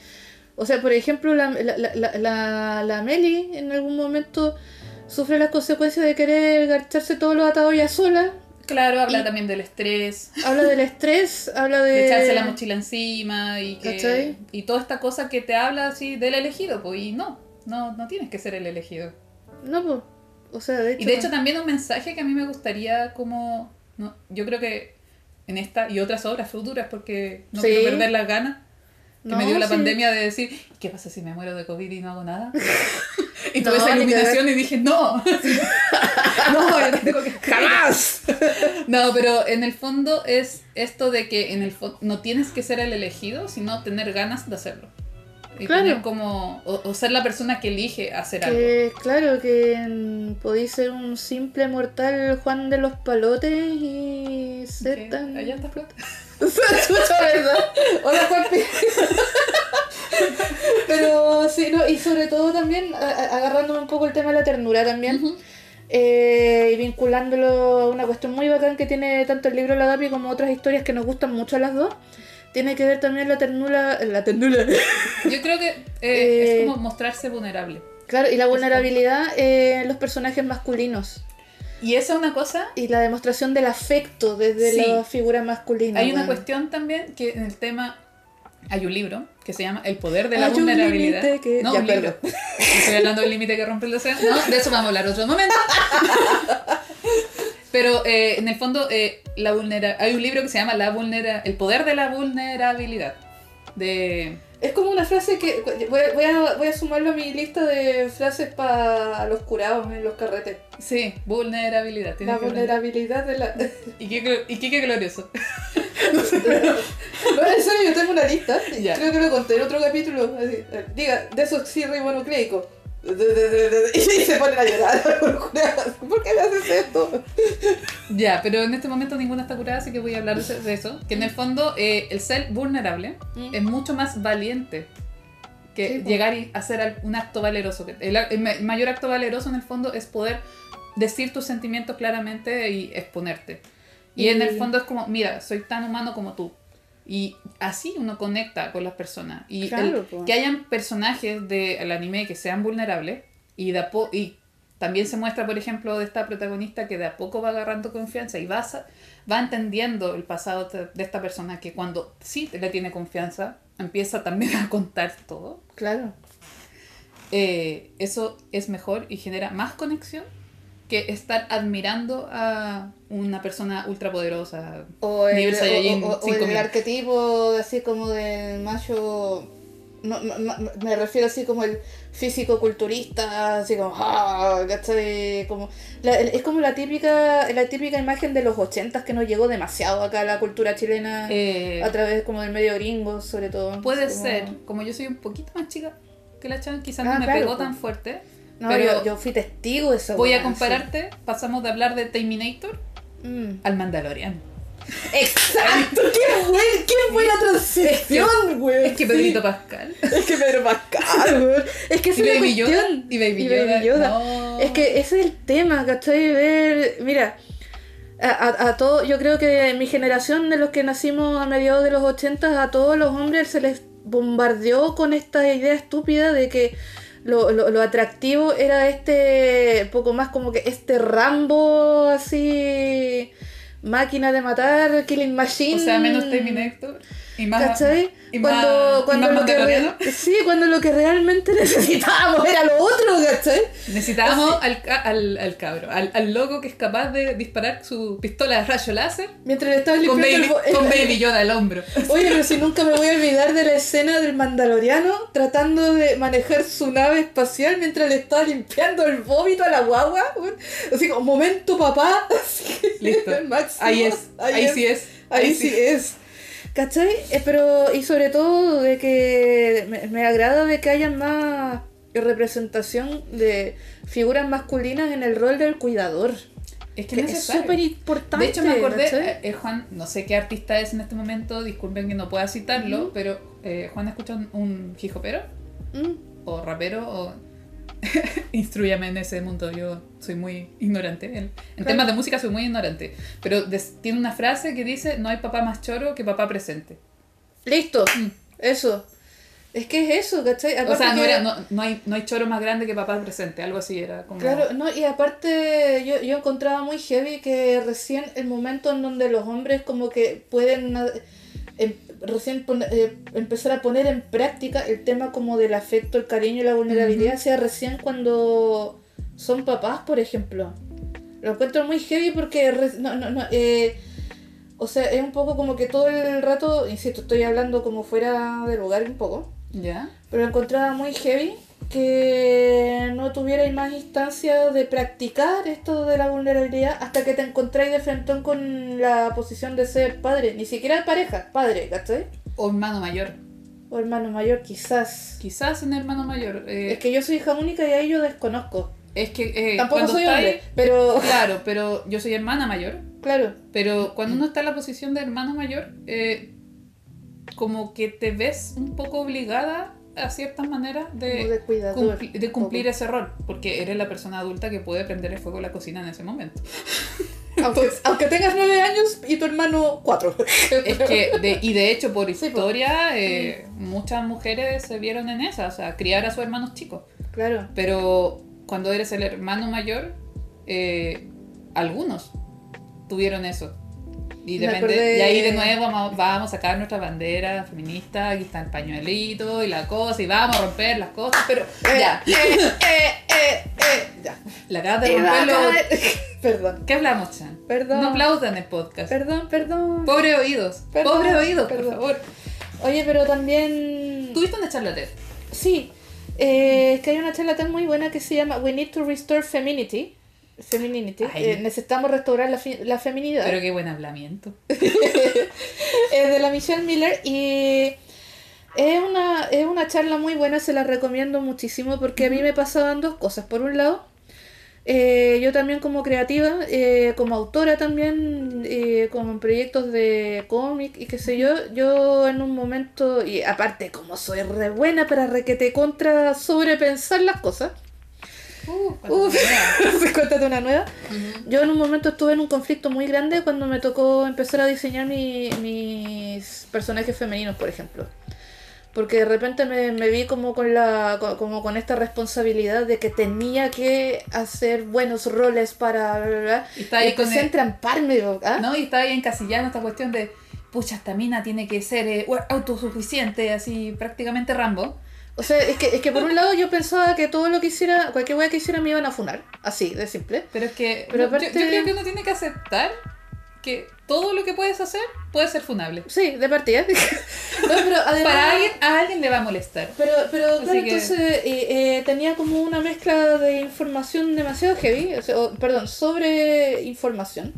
o sea, por ejemplo, la, la, la, la, Meli en algún momento sufre las consecuencias de querer garcharse todos los atados ya sola. Claro, habla Y- también del estrés, Habla del estrés, habla de... de echarse la mochila encima y que, ¿Cachai? y toda esta cosa que te habla así del elegido, pues y no, no, no tienes que ser el elegido. No, pues. O sea, de hecho... Y de hecho también un mensaje que a mí me gustaría como, no, yo creo que en esta y otras obras futuras, porque no Sí. quiero perder las ganas, que No, me dio la sí. pandemia de decir, ¿qué pasa si me muero de COVID y no hago nada? y No, tuve esa iluminación y dije, no, no, yo tengo que ¡Jamás! No, pero en el fondo es esto de que en el no tienes que ser el elegido, sino tener ganas de hacerlo. Claro. como, o, o ser la persona que elige hacer algo. Que, claro, que podéis ser un simple mortal Juan de los Palotes y ser Que tan... Allá está flota. Chucha, ¿verdad? Hola, Juanpi. Pero sí, no, y sobre todo también, agarrándome un poco el tema de la ternura también, eh, y vinculándolo a una cuestión muy bacán que tiene tanto el libro La Dapi como otras historias que nos gustan mucho a las dos, tiene que ver también la ternura, la ternura, Yo creo que eh, Eh, es como mostrarse vulnerable. claro, y la vulnerabilidad eh, en los personajes masculinos. Y esa es una cosa. Y la demostración del afecto desde Sí. la figura masculina. Hay una weón. cuestión también que en el tema hay un libro que se llama El poder de la Hay un vulnerabilidad. límite que- No, Ya, un libro. Estoy hablando del límite que rompe el deseo. No, de eso vamos a hablar otro momento. Pero eh, en el fondo eh, la vulnera hay un libro que se llama la vulnera El poder de la vulnerabilidad. De Es como una frase que voy, voy a, voy a sumarlo a mi lista de frases para los curados en los carretes. sí, vulnerabilidad. La vulnerabilidad de la... Y qué, y qué, qué glorioso. No, en serio, yo tengo una lista. Ya. Creo que lo conté en otro capítulo. así, diga, desoxirribonucleico. Y se ponen a llorar. ¿Por qué me haces esto? Ya, pero en este momento ninguna está curada, así que voy a hablar de eso. Que en el fondo eh, el ser vulnerable Mm. es mucho más valiente que Sí, llegar y hacer un acto valeroso. El, el ma- el mayor acto valeroso en el fondo es poder decir tus sentimientos claramente y exponerte. Y en el Y- fondo es como, mira, soy tan humano como tú. Y así uno conecta con las personas. Y Claro, el- po. que hayan personajes del anime que sean vulnerables y, de a po- y también se muestra, por ejemplo, de esta protagonista que de a poco va agarrando confianza y va, va entendiendo el pasado de de esta persona que cuando sí le tiene confianza empieza también a contar todo. Claro. Eh, eso es mejor y genera más conexión que estar admirando a una persona ultrapoderosa. O el, Nivel Saiyajin o- o- o 5000. el arquetipo así como del macho. No, me refiero así como el físico culturista, así como, ah, ¿cachai? Como, la- es como la típica, la típica imagen de los ochentas que nos llegó demasiado acá a la cultura chilena Eh, a través como del medio gringo, sobre todo. puede como- ser, como yo soy un poquito más chica que la Chan, quizás Ah, no me claro, pegó pues. tan fuerte. No, pero yo, yo fui testigo de eso. Voy a compararte, pasamos de hablar de Terminator Mm. al Mandalorian. Exacto, qué, buen, qué buena transición, güey. Es que Pedrito Pascal. Es que Pedro Pascal, güey. Es que Y es Baby Yoda. Y Baby Y Yoda. Baby Yoda. no. Es que ese es el tema, ¿cachai? Ver, mira, a, a, a todo, yo creo que mi generación de los que nacimos a mediados de los 80, a todos los hombres se les bombardeó con esta idea estúpida de que lo, lo, lo atractivo era este, poco más como que este Rambo así, máquina de matar, killing machine. O sea, menos Terminator y más. ¿Cachai? y cuando más- y cuando más lo que re- sí, cuando lo que realmente necesitábamos era lo otro, ¿cachai? Necesitábamos al, al, al cabro, al, al loco que es capaz de disparar su pistola de rayo láser Mientras le estaba con limpiando Baby, el, con Baby Yoda al hombro. Oye, pero si nunca me voy a olvidar de la escena del mandaloriano tratando de manejar su nave espacial mientras le estaba limpiando el vómito a la guagua. Así como, momento papá. Así, Listo. máximo. Ahí es. Ahí, sí es. Ahí sí es. ¿Cachai? Eh, pero, y sobre todo de que me, me agrada de que haya más representación de figuras masculinas en el rol del cuidador. Es que Que es súper importante. De hecho, me acordé, eh, eh, Juan, no sé qué artista es en este momento, disculpen que no pueda citarlo, pero eh, Juan escucha un, un hijopero Mm. o rapero o instruyame en ese mundo, yo soy muy ignorante. En, en Claro. temas de música soy muy ignorante, pero des- tiene una frase que dice, no hay papá más choro que papá presente. Listo. Mm. Eso. Es que es eso, ¿cachai? O Aparte sea, no, era, no, no hay, no hay choro más grande que papá presente, algo así era como... Claro, no, y aparte yo, yo encontraba muy heavy que recién el momento en donde los hombres como que pueden em- recién pone- eh, empezar a poner en práctica el tema como del afecto, el cariño y la vulnerabilidad sea recién cuando son papás, por ejemplo. Lo encuentro muy heavy porque no, no, no, eh, o sea, es un poco como que todo el rato, insisto, estoy hablando como fuera de lugar un poco. ¿Ya? Pero lo encontraba muy heavy que no tuvierais más instancias de practicar esto de la vulnerabilidad hasta que te encontráis de frente con la posición de ser padre, ni siquiera pareja, padre, ¿cachai? O hermano mayor. O hermano mayor, quizás. Quizás un hermano mayor. eh, Es que yo soy hija única y ahí yo desconozco. es que eh, Tampoco soy hombre, pero Claro, pero yo soy hermana mayor. claro. Pero cuando uno está en la posición de hermano mayor, eh, como que te ves un poco obligada a ciertas maneras de, de cuidador. cumpli- de un cumplir ese rol, porque eres la persona adulta que puede prender el fuego en la cocina en ese momento. Aunque, aunque tengas nueve años y tu hermano cuatro. Es que, de- y de hecho, por Sí, po. historia, eh, muchas mujeres se vieron en esa, o sea, criar a sus hermanos chicos. Claro. Pero cuando eres el hermano mayor, eh, algunos tuvieron eso. Y, depende, acordé- y ahí de nuevo vamos, vamos a sacar nuestra bandera feminista, aquí está el pañuelito y la cosa, y vamos a romper las cosas, pero Eh, ya, eh, eh, eh, eh, ya. la acabas de romperlo. Perdón. ¿Qué hablamos, Chan? Perdón. No aplaudan el podcast. Perdón, perdón. Pobre oídos, Perdón, pobre oídos, por perdón. favor. Oye, pero también. ¿Tuviste una charla TED? Sí. Eh, es que hay una charla tan muy buena que se llama We Need to Restore Femininity. Femininity. Eh, necesitamos restaurar la, fi- la feminidad. Pero qué buen hablamiento. es de la Michelle Miller y es una, es una charla muy buena, se la recomiendo muchísimo porque a mí me pasaban dos cosas. Por un lado, eh, yo también como creativa, eh, como autora también, eh, como en proyectos de cómic y qué sé yo, yo en un momento, y aparte como soy re buena para requete contra sobrepensar las cosas, Uh, Uf. cuéntate una nueva. Yo en un momento estuve en un conflicto muy grande cuando me tocó empezar a diseñar mi- mis personajes femeninos, por ejemplo. Porque de repente me, me vi como con, la, co- como con esta responsabilidad de que tenía que hacer buenos roles para... bla, bla, bla. Y está ahí con empecé a el- entramparme. ¿ah? ¿No? Y está ahí encasillada en esta cuestión de, pucha, esta mina tiene que ser eh, autosuficiente, así prácticamente Rambo. O sea, es que, es que por un lado yo pensaba que todo lo que hiciera, cualquier wea que hiciera me iban a funar. Así, de simple. Pero es que Pero yo- creo que uno tiene que aceptar que todo lo que puedes hacer puede ser funable. Sí, de partida. no, pero además... Para alguien, a alguien le va a molestar. Pero, pero claro, que- entonces eh, eh, tenía como una mezcla de información demasiado heavy, o sea, o, perdón, sobre información.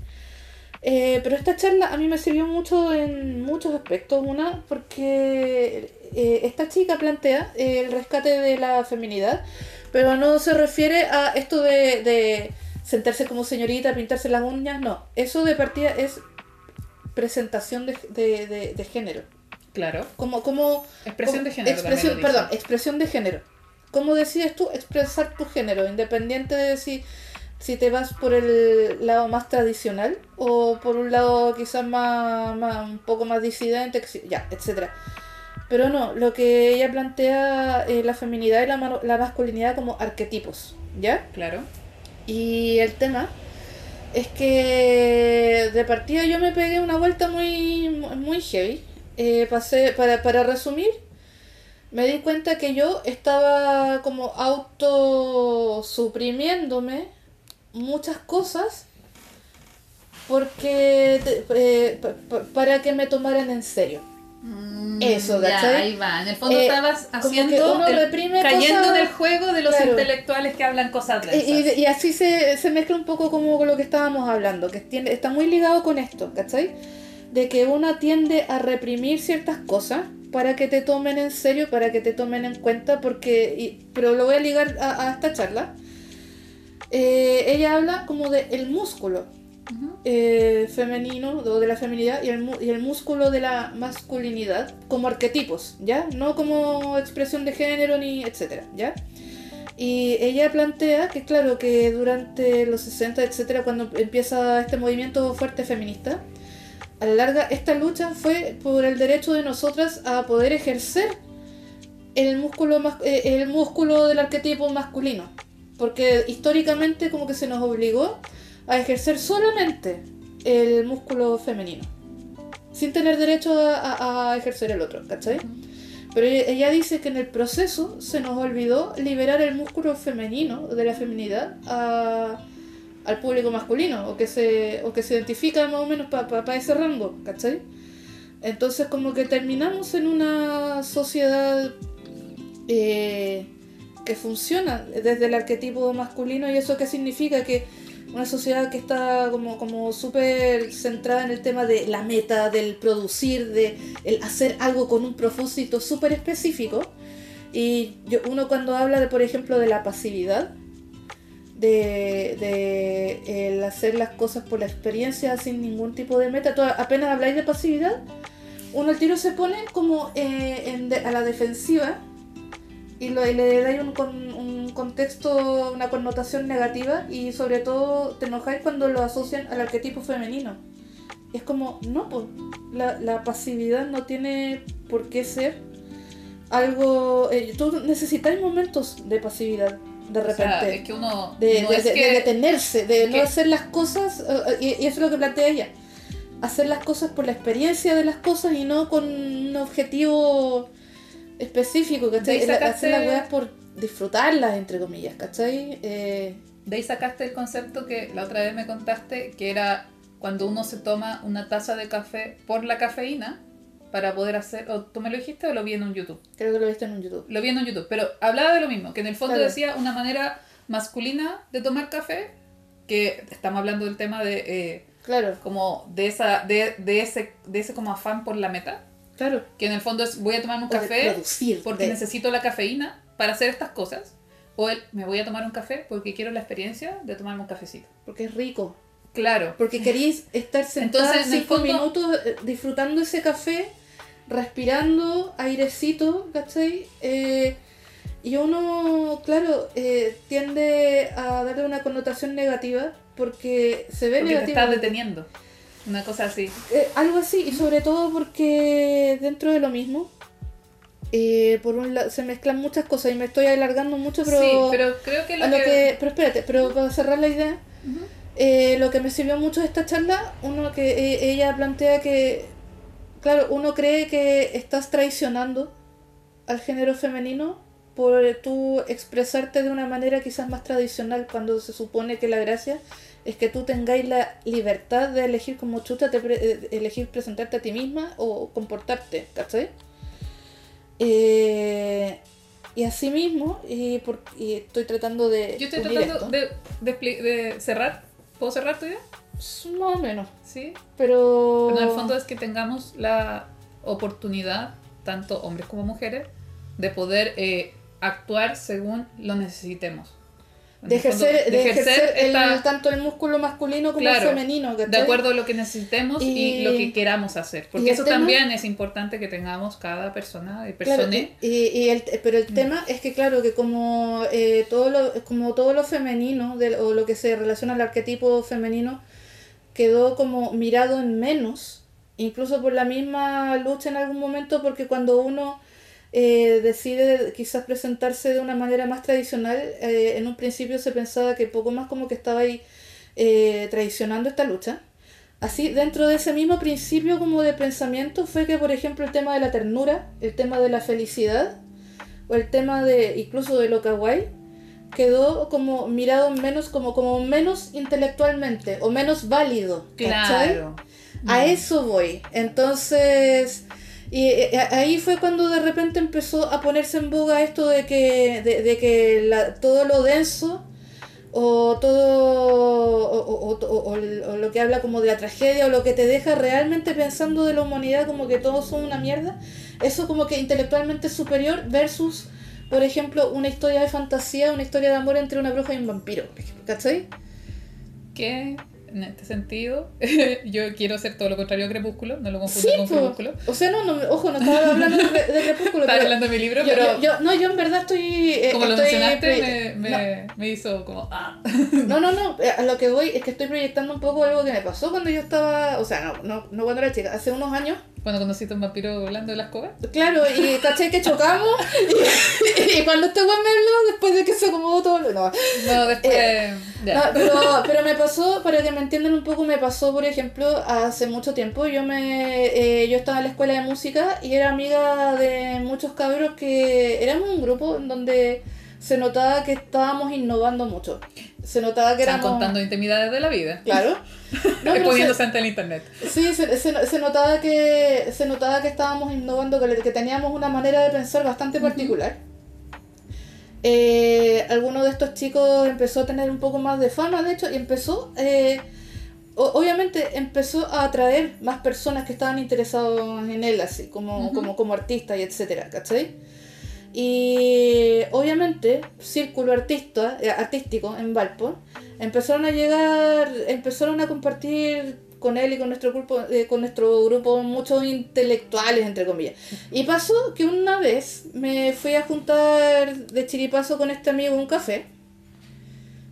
Eh, pero esta charla a mí me sirvió mucho en muchos aspectos. Una, porque eh, esta chica plantea eh, el rescate de la feminidad, pero no se refiere a esto de, de sentarse como señorita, pintarse las uñas, no. Eso de partida es presentación de, de, de- de género. Claro. Como, como, Expresión de género. Expresión, perdón, expresión de género. ¿Cómo decides tú expresar tu género? Independiente de si, si te vas por el lado más tradicional o por un lado quizás más, más- un poco más disidente, ya, etcétera. Pero no, lo que ella plantea eh, la feminidad y la, la masculinidad como arquetipos, ¿ya? Claro. Y el tema es que de partida yo me pegué una vuelta muy, muy heavy. Eh, pasé, para, para resumir, me di cuenta que yo estaba como autosuprimiéndome muchas cosas porque eh, pa- pa- para que me tomaran en serio. Eso, Mm, ya, ¿cachai? ahí va. En el fondo Eh, estabas haciendo. el- cayendo en el juego de los Claro. intelectuales que hablan cosas Y, densas. y- y así se, se mezcla un poco como con lo que estábamos hablando, que tiene, está muy ligado con esto, ¿cachai? De que uno tiende a reprimir ciertas cosas para que te tomen en serio, para que te tomen en cuenta, porque, y- pero lo voy a ligar a, a esta charla. Eh, ella habla como de el músculo Eh, femenino o de la feminidad y el, músculo de la masculinidad como arquetipos, ¿ya? No como expresión de género ni etcétera, ¿ya? Y ella plantea que, claro, que durante los 60, etcétera, cuando empieza este movimiento fuerte feminista, a la larga esta lucha fue por el derecho de nosotras a poder ejercer el músculo, eh, el músculo del arquetipo masculino. Porque históricamente como que se nos obligó a ejercer solamente el músculo femenino. Sin tener derecho a, ejercer el otro, ¿cachai? Pero ella, dice que en el proceso se nos olvidó liberar el músculo femenino de la feminidad a- al público masculino, o que se, o que se identifica más o menos para ese rango, ¿cachai? Entonces como que terminamos en una sociedad eh, que funciona desde el arquetipo masculino y eso qué significa que una sociedad que está como, como súper centrada en el tema de la meta, del producir, de el hacer algo con un propósito súper específico. Y uno cuando habla de, por ejemplo, de la pasividad, de, de el hacer las cosas por la experiencia sin ningún tipo de meta, tú apenas habláis de pasividad, uno al tiro se pone como eh, en a la defensiva y, lo, y le dais un, con- un contexto, una connotación negativa y sobre todo te enojáis cuando lo asocian al arquetipo femenino. Es como, no, pues, la, la pasividad no tiene por qué ser algo... eh, tú necesitáis momentos de pasividad, de O repente. sea, es que uno. de, no de- es de- que- de detenerse, de no hacer las cosas, eh, y, y eso es lo que plantea ella, hacer las cosas por la experiencia de las cosas y no con un objetivo específico, ¿cachai? Sacaste- Hacer las weas por disfrutarlas, entre comillas, ¿cachai? Eh, De ahí sacaste el concepto que la otra vez me contaste, que era cuando uno se toma una taza de café por la cafeína para poder hacer. ¿O tú me lo dijiste o lo vi en un YouTube? creo que lo viste en un YouTube. Lo vi en un YouTube, pero hablaba de lo mismo, que en el fondo Claro. decía una manera masculina de tomar café que estamos hablando del tema de eh, Claro, como de esa de, de ese de ese como afán por la meta claro. que en el fondo es voy a tomarme un café producir, porque de- necesito la cafeína para hacer estas cosas o el me voy a tomar un café porque quiero la experiencia de tomarme un cafecito Porque es rico. claro Porque queréis estar el cinco fondo- minutos eh, disfrutando ese café, respirando airecito, ¿cachai? Eh, y uno, claro, eh, tiende a darle una connotación negativa porque se ve porque te estás deteniendo una cosa así. Eh, algo así, y sobre todo porque dentro de lo mismo, eh, por un lado, se mezclan muchas cosas y me estoy alargando mucho, pero, sí pero creo que lo, a lo que, que- pero espérate, pero para cerrar la idea, eh, lo que me sirvió mucho de esta charla, uno que eh, ella plantea que, claro, uno cree que estás traicionando al género femenino por tú expresarte de una manera quizás más tradicional cuando se supone que la gracia es que tú tengáis la libertad de elegir como chuta, te pre- eh, elegir presentarte a ti misma o comportarte, ¿cachai? Eh, y así mismo, y, por- y estoy tratando de... yo estoy tratando de, de, expli- de cerrar ¿puedo cerrar tu idea? Más o menos, sí pero... Pero en el fondo es que tengamos la oportunidad, tanto hombres como mujeres, de poder eh, actuar según lo necesitemos. De el fondo, ejercer, de ejercer el- esta- tanto el músculo masculino como Claro, el femenino. de ¿cachai? acuerdo a lo que necesitemos y, Y- lo que queramos hacer. Porque el eso tema- también es importante que tengamos cada persona, y Claro, persona. y, y el, pero el tema es que claro que como eh, todo lo como todo lo femenino del- o lo que se relaciona al arquetipo femenino quedó como mirado en menos incluso por la misma lucha en algún momento porque cuando uno eh, decide quizás presentarse de una manera más tradicional eh, en un principio se pensaba que poco más como que estaba ahí eh, traicionando esta lucha Así, dentro de ese mismo principio como de pensamiento fue que, por ejemplo, el tema de la ternura, el tema de la felicidad, o el tema de incluso de lo kawaii, quedó como mirado menos, como, como menos intelectualmente, o menos válido. ¿cachai? Claro. A Mm. eso voy. Entonces, y eh, ahí fue cuando de repente empezó a ponerse en boga esto de que, de, que la- todo lo denso o todo o, o- o- lo que habla como de la tragedia o lo que te deja realmente pensando de la humanidad como que todos son una mierda, eso como que intelectualmente superior versus, por ejemplo, una historia de fantasía, una historia de amor entre una bruja y un vampiro, ¿cachai? Que en este sentido, yo quiero hacer todo lo contrario a Crepúsculo, no lo Sí, confundo con po. Crepúsculo. o sea, no, no, ojo, no estaba hablando de, de Crepúsculo, Estaba hablando de mi libro, Yo, pero yo- yo- no, yo en verdad estoy. eh, como lo mencionaste, me, me, me hizo como. Ah. No, no, no, eh, a lo que voy es que estoy proyectando un poco algo que me pasó cuando yo estaba. O sea, no, no, no cuando era chica, hace unos años. Cuando conociste a un vampiro volando de las cobas. Claro, y caché que chocamos. Y, y cuando este weón me habló, después de que se acomodó todo. No, No, después. Eh. No, pero, pero me pasó, para que me entiendan un poco, me pasó, por ejemplo, hace mucho tiempo. Yo me eh, yo estaba en la escuela de música y era amiga de muchos cabros que éramos un grupo en donde se notaba que estábamos innovando mucho. Se notaba que Están éramos. contando intimidades de la vida. Claro. No, exponiéndose se- ante el internet. Sí, se, se, se notaba que se notaba que estábamos innovando, que, que teníamos una manera de pensar bastante particular. Eh, alguno de estos chicos empezó a tener un poco más de fama, de hecho, y empezó, eh, obviamente, empezó a atraer más personas que estaban interesados en él, así, como, Ujú. como, como artista y etcétera, ¿cachai? Y obviamente, círculo artista, eh, artístico en Valpo, empezaron a llegar, empezaron a compartir con él y con nuestro grupo, eh, con nuestro grupo muchos intelectuales, entre comillas. Y pasó que una vez me fui a juntar de chiripazo con este amigo un café.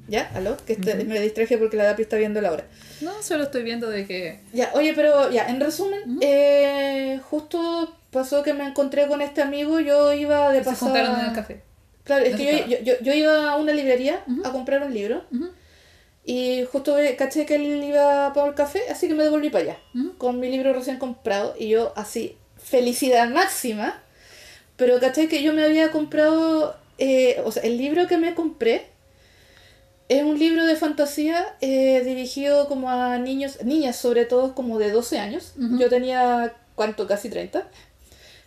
¿Ya? ¿Aló? Que este- me distraje porque la DAPI está viendo la hora. No, solo estoy viendo de que. Ya, oye, pero ya, en resumen, eh, justo pasó que me encontré con este amigo, yo iba de Se pasada... juntaron en el café. Claro, es ¿Dónde que yo, iba a una librería a comprar un libro y justo ve- caché que él iba para el café, así que me devolví para allá ujú. con mi libro recién comprado y yo así, felicidad máxima, pero caché que yo me había comprado, eh, o sea, el libro que me compré es un libro de fantasía eh, dirigido como a niños, niñas sobre todo como de 12 años, yo tenía, ¿cuánto? Casi 30,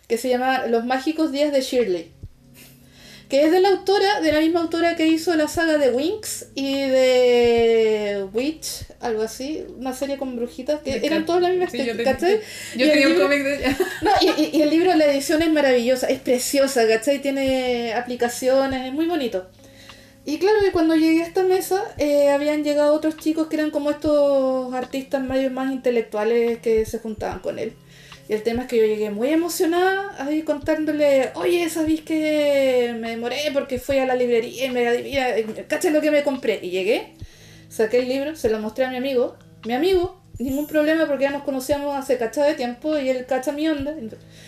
que se llama Los Mágicos Días de Shirley. Que es de la autora, de la misma autora que hizo la saga de Winx y de Witch, algo así, una serie con brujitas que eran todas la misma Sí, yo te- ¿cachai? Yo tenía un cómic de ella. No, y, y- y el libro, la edición es maravillosa, es preciosa, ¿cachai? Tiene aplicaciones, es muy bonito. Y claro que cuando llegué a esta mesa, eh, habían llegado otros chicos que eran como estos artistas medio más intelectuales que se juntaban con él. Y el tema es que yo llegué muy emocionada ahí contándole, oye, ¿sabéis que me demoré porque fui a la librería y me adivina, cacha lo que me compré? Y llegué, saqué el libro, se lo mostré a mi amigo. Mi amigo, ningún problema porque ya nos conocíamos hace cachada de tiempo y él cacha mi onda.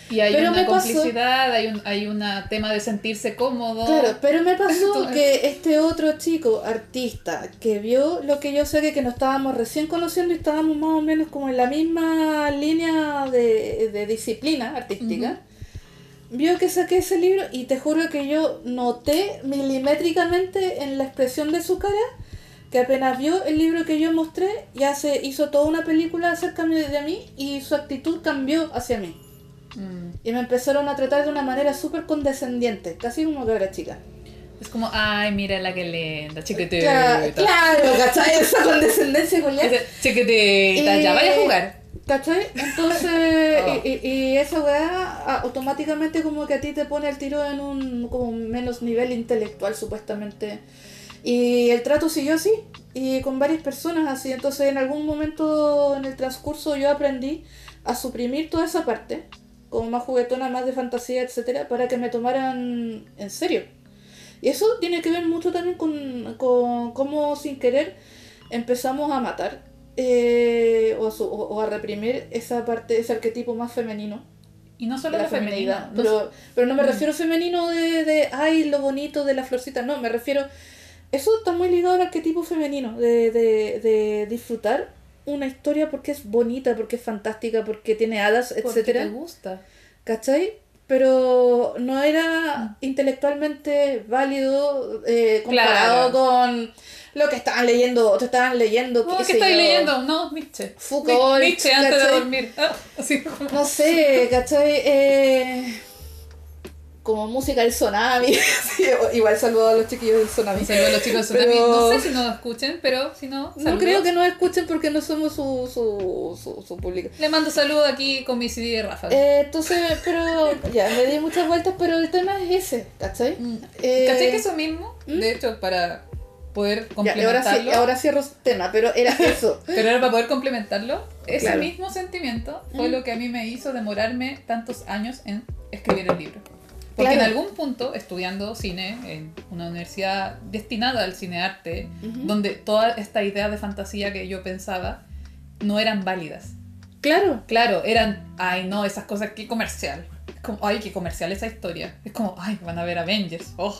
Y hay Pero una me pasó- complicidad, hay un hay una tema de sentirse cómodo. Claro, pero me pasó que este otro chico, artista, que vio lo que yo sé que, que nos estábamos recién conociendo y estábamos más o menos como en la misma línea de, de disciplina artística, vio que saqué ese libro y te juro que yo noté milimétricamente en la expresión de su cara que apenas vio el libro que yo mostré, ya se hizo toda una película acerca de mí y su actitud cambió hacia mí. Mm. Y me empezaron a tratar de una manera súper condescendiente, casi como cabra chica. Es como, ay, mira la que linda, chiquitita. Claro, claro, ¿cachai? Esa condescendencia con Ese, Chiquitita, ya Eh, vaya a jugar. ¿Cachai? Entonces, Oh. y, y- y esa weá automáticamente como que a ti te pone el tiro en un como menos nivel intelectual supuestamente. Y el trato siguió así, y con varias personas así. Entonces en algún momento en el transcurso yo aprendí a suprimir toda esa parte, como más juguetona, más de fantasía, etcétera, para que me tomaran en serio. Y eso tiene que ver mucho también con, con cómo sin querer empezamos a matar eh, o, o- a reprimir esa parte, ese arquetipo más femenino. Y no solo la la femenina. Pero, pero no me refiero femenino de, de, ay, lo bonito de la florcita, no, me refiero... Eso está muy ligado al arquetipo femenino, de, de, de disfrutar una historia porque es bonita, porque es fantástica, porque tiene hadas, porque etcétera te gusta. ¿Cachai? Pero no era intelectualmente válido eh, comparado Claro. con lo que estaban leyendo, otros estaban leyendo, No, qué ¿qué estáis leyendo? No, Nietzsche. Foucault, Ni- Nietzsche antes de dormir. Ah, así como- No sé, ¿cachai? Eh, como música del Tsunami. Sí, Igual saludo a los chiquillos del Tsunami. Un saludo a los chicos de Tsunami. Pero- No sé si nos escuchen, pero si no, No creo que nos escuchen porque no somos su, su, su, su público. Le mando saludos aquí con mi CD de Rafa. Eh, entonces, pero ya, me di muchas vueltas, pero el tema es ese, ¿cachai? Mm. Eh, ¿Cachai que eso mismo? De hecho, para poder ya, complementarlo. sí, ahora cierro tema, pero era eso. Pero ahora para poder complementarlo, ese Claro. mismo sentimiento fue Mm. lo que a mí me hizo demorarme tantos años en escribir el libro. Porque Claro. en algún punto, estudiando cine en una universidad destinada al cinearte, Ujú. donde toda esta idea de fantasía que yo pensaba no eran válidas. Claro. Claro, eran, ay no, esas cosas, qué comercial. Es como, ay, qué comercial esa historia. Es como, ay, van a ver Avengers. Oh.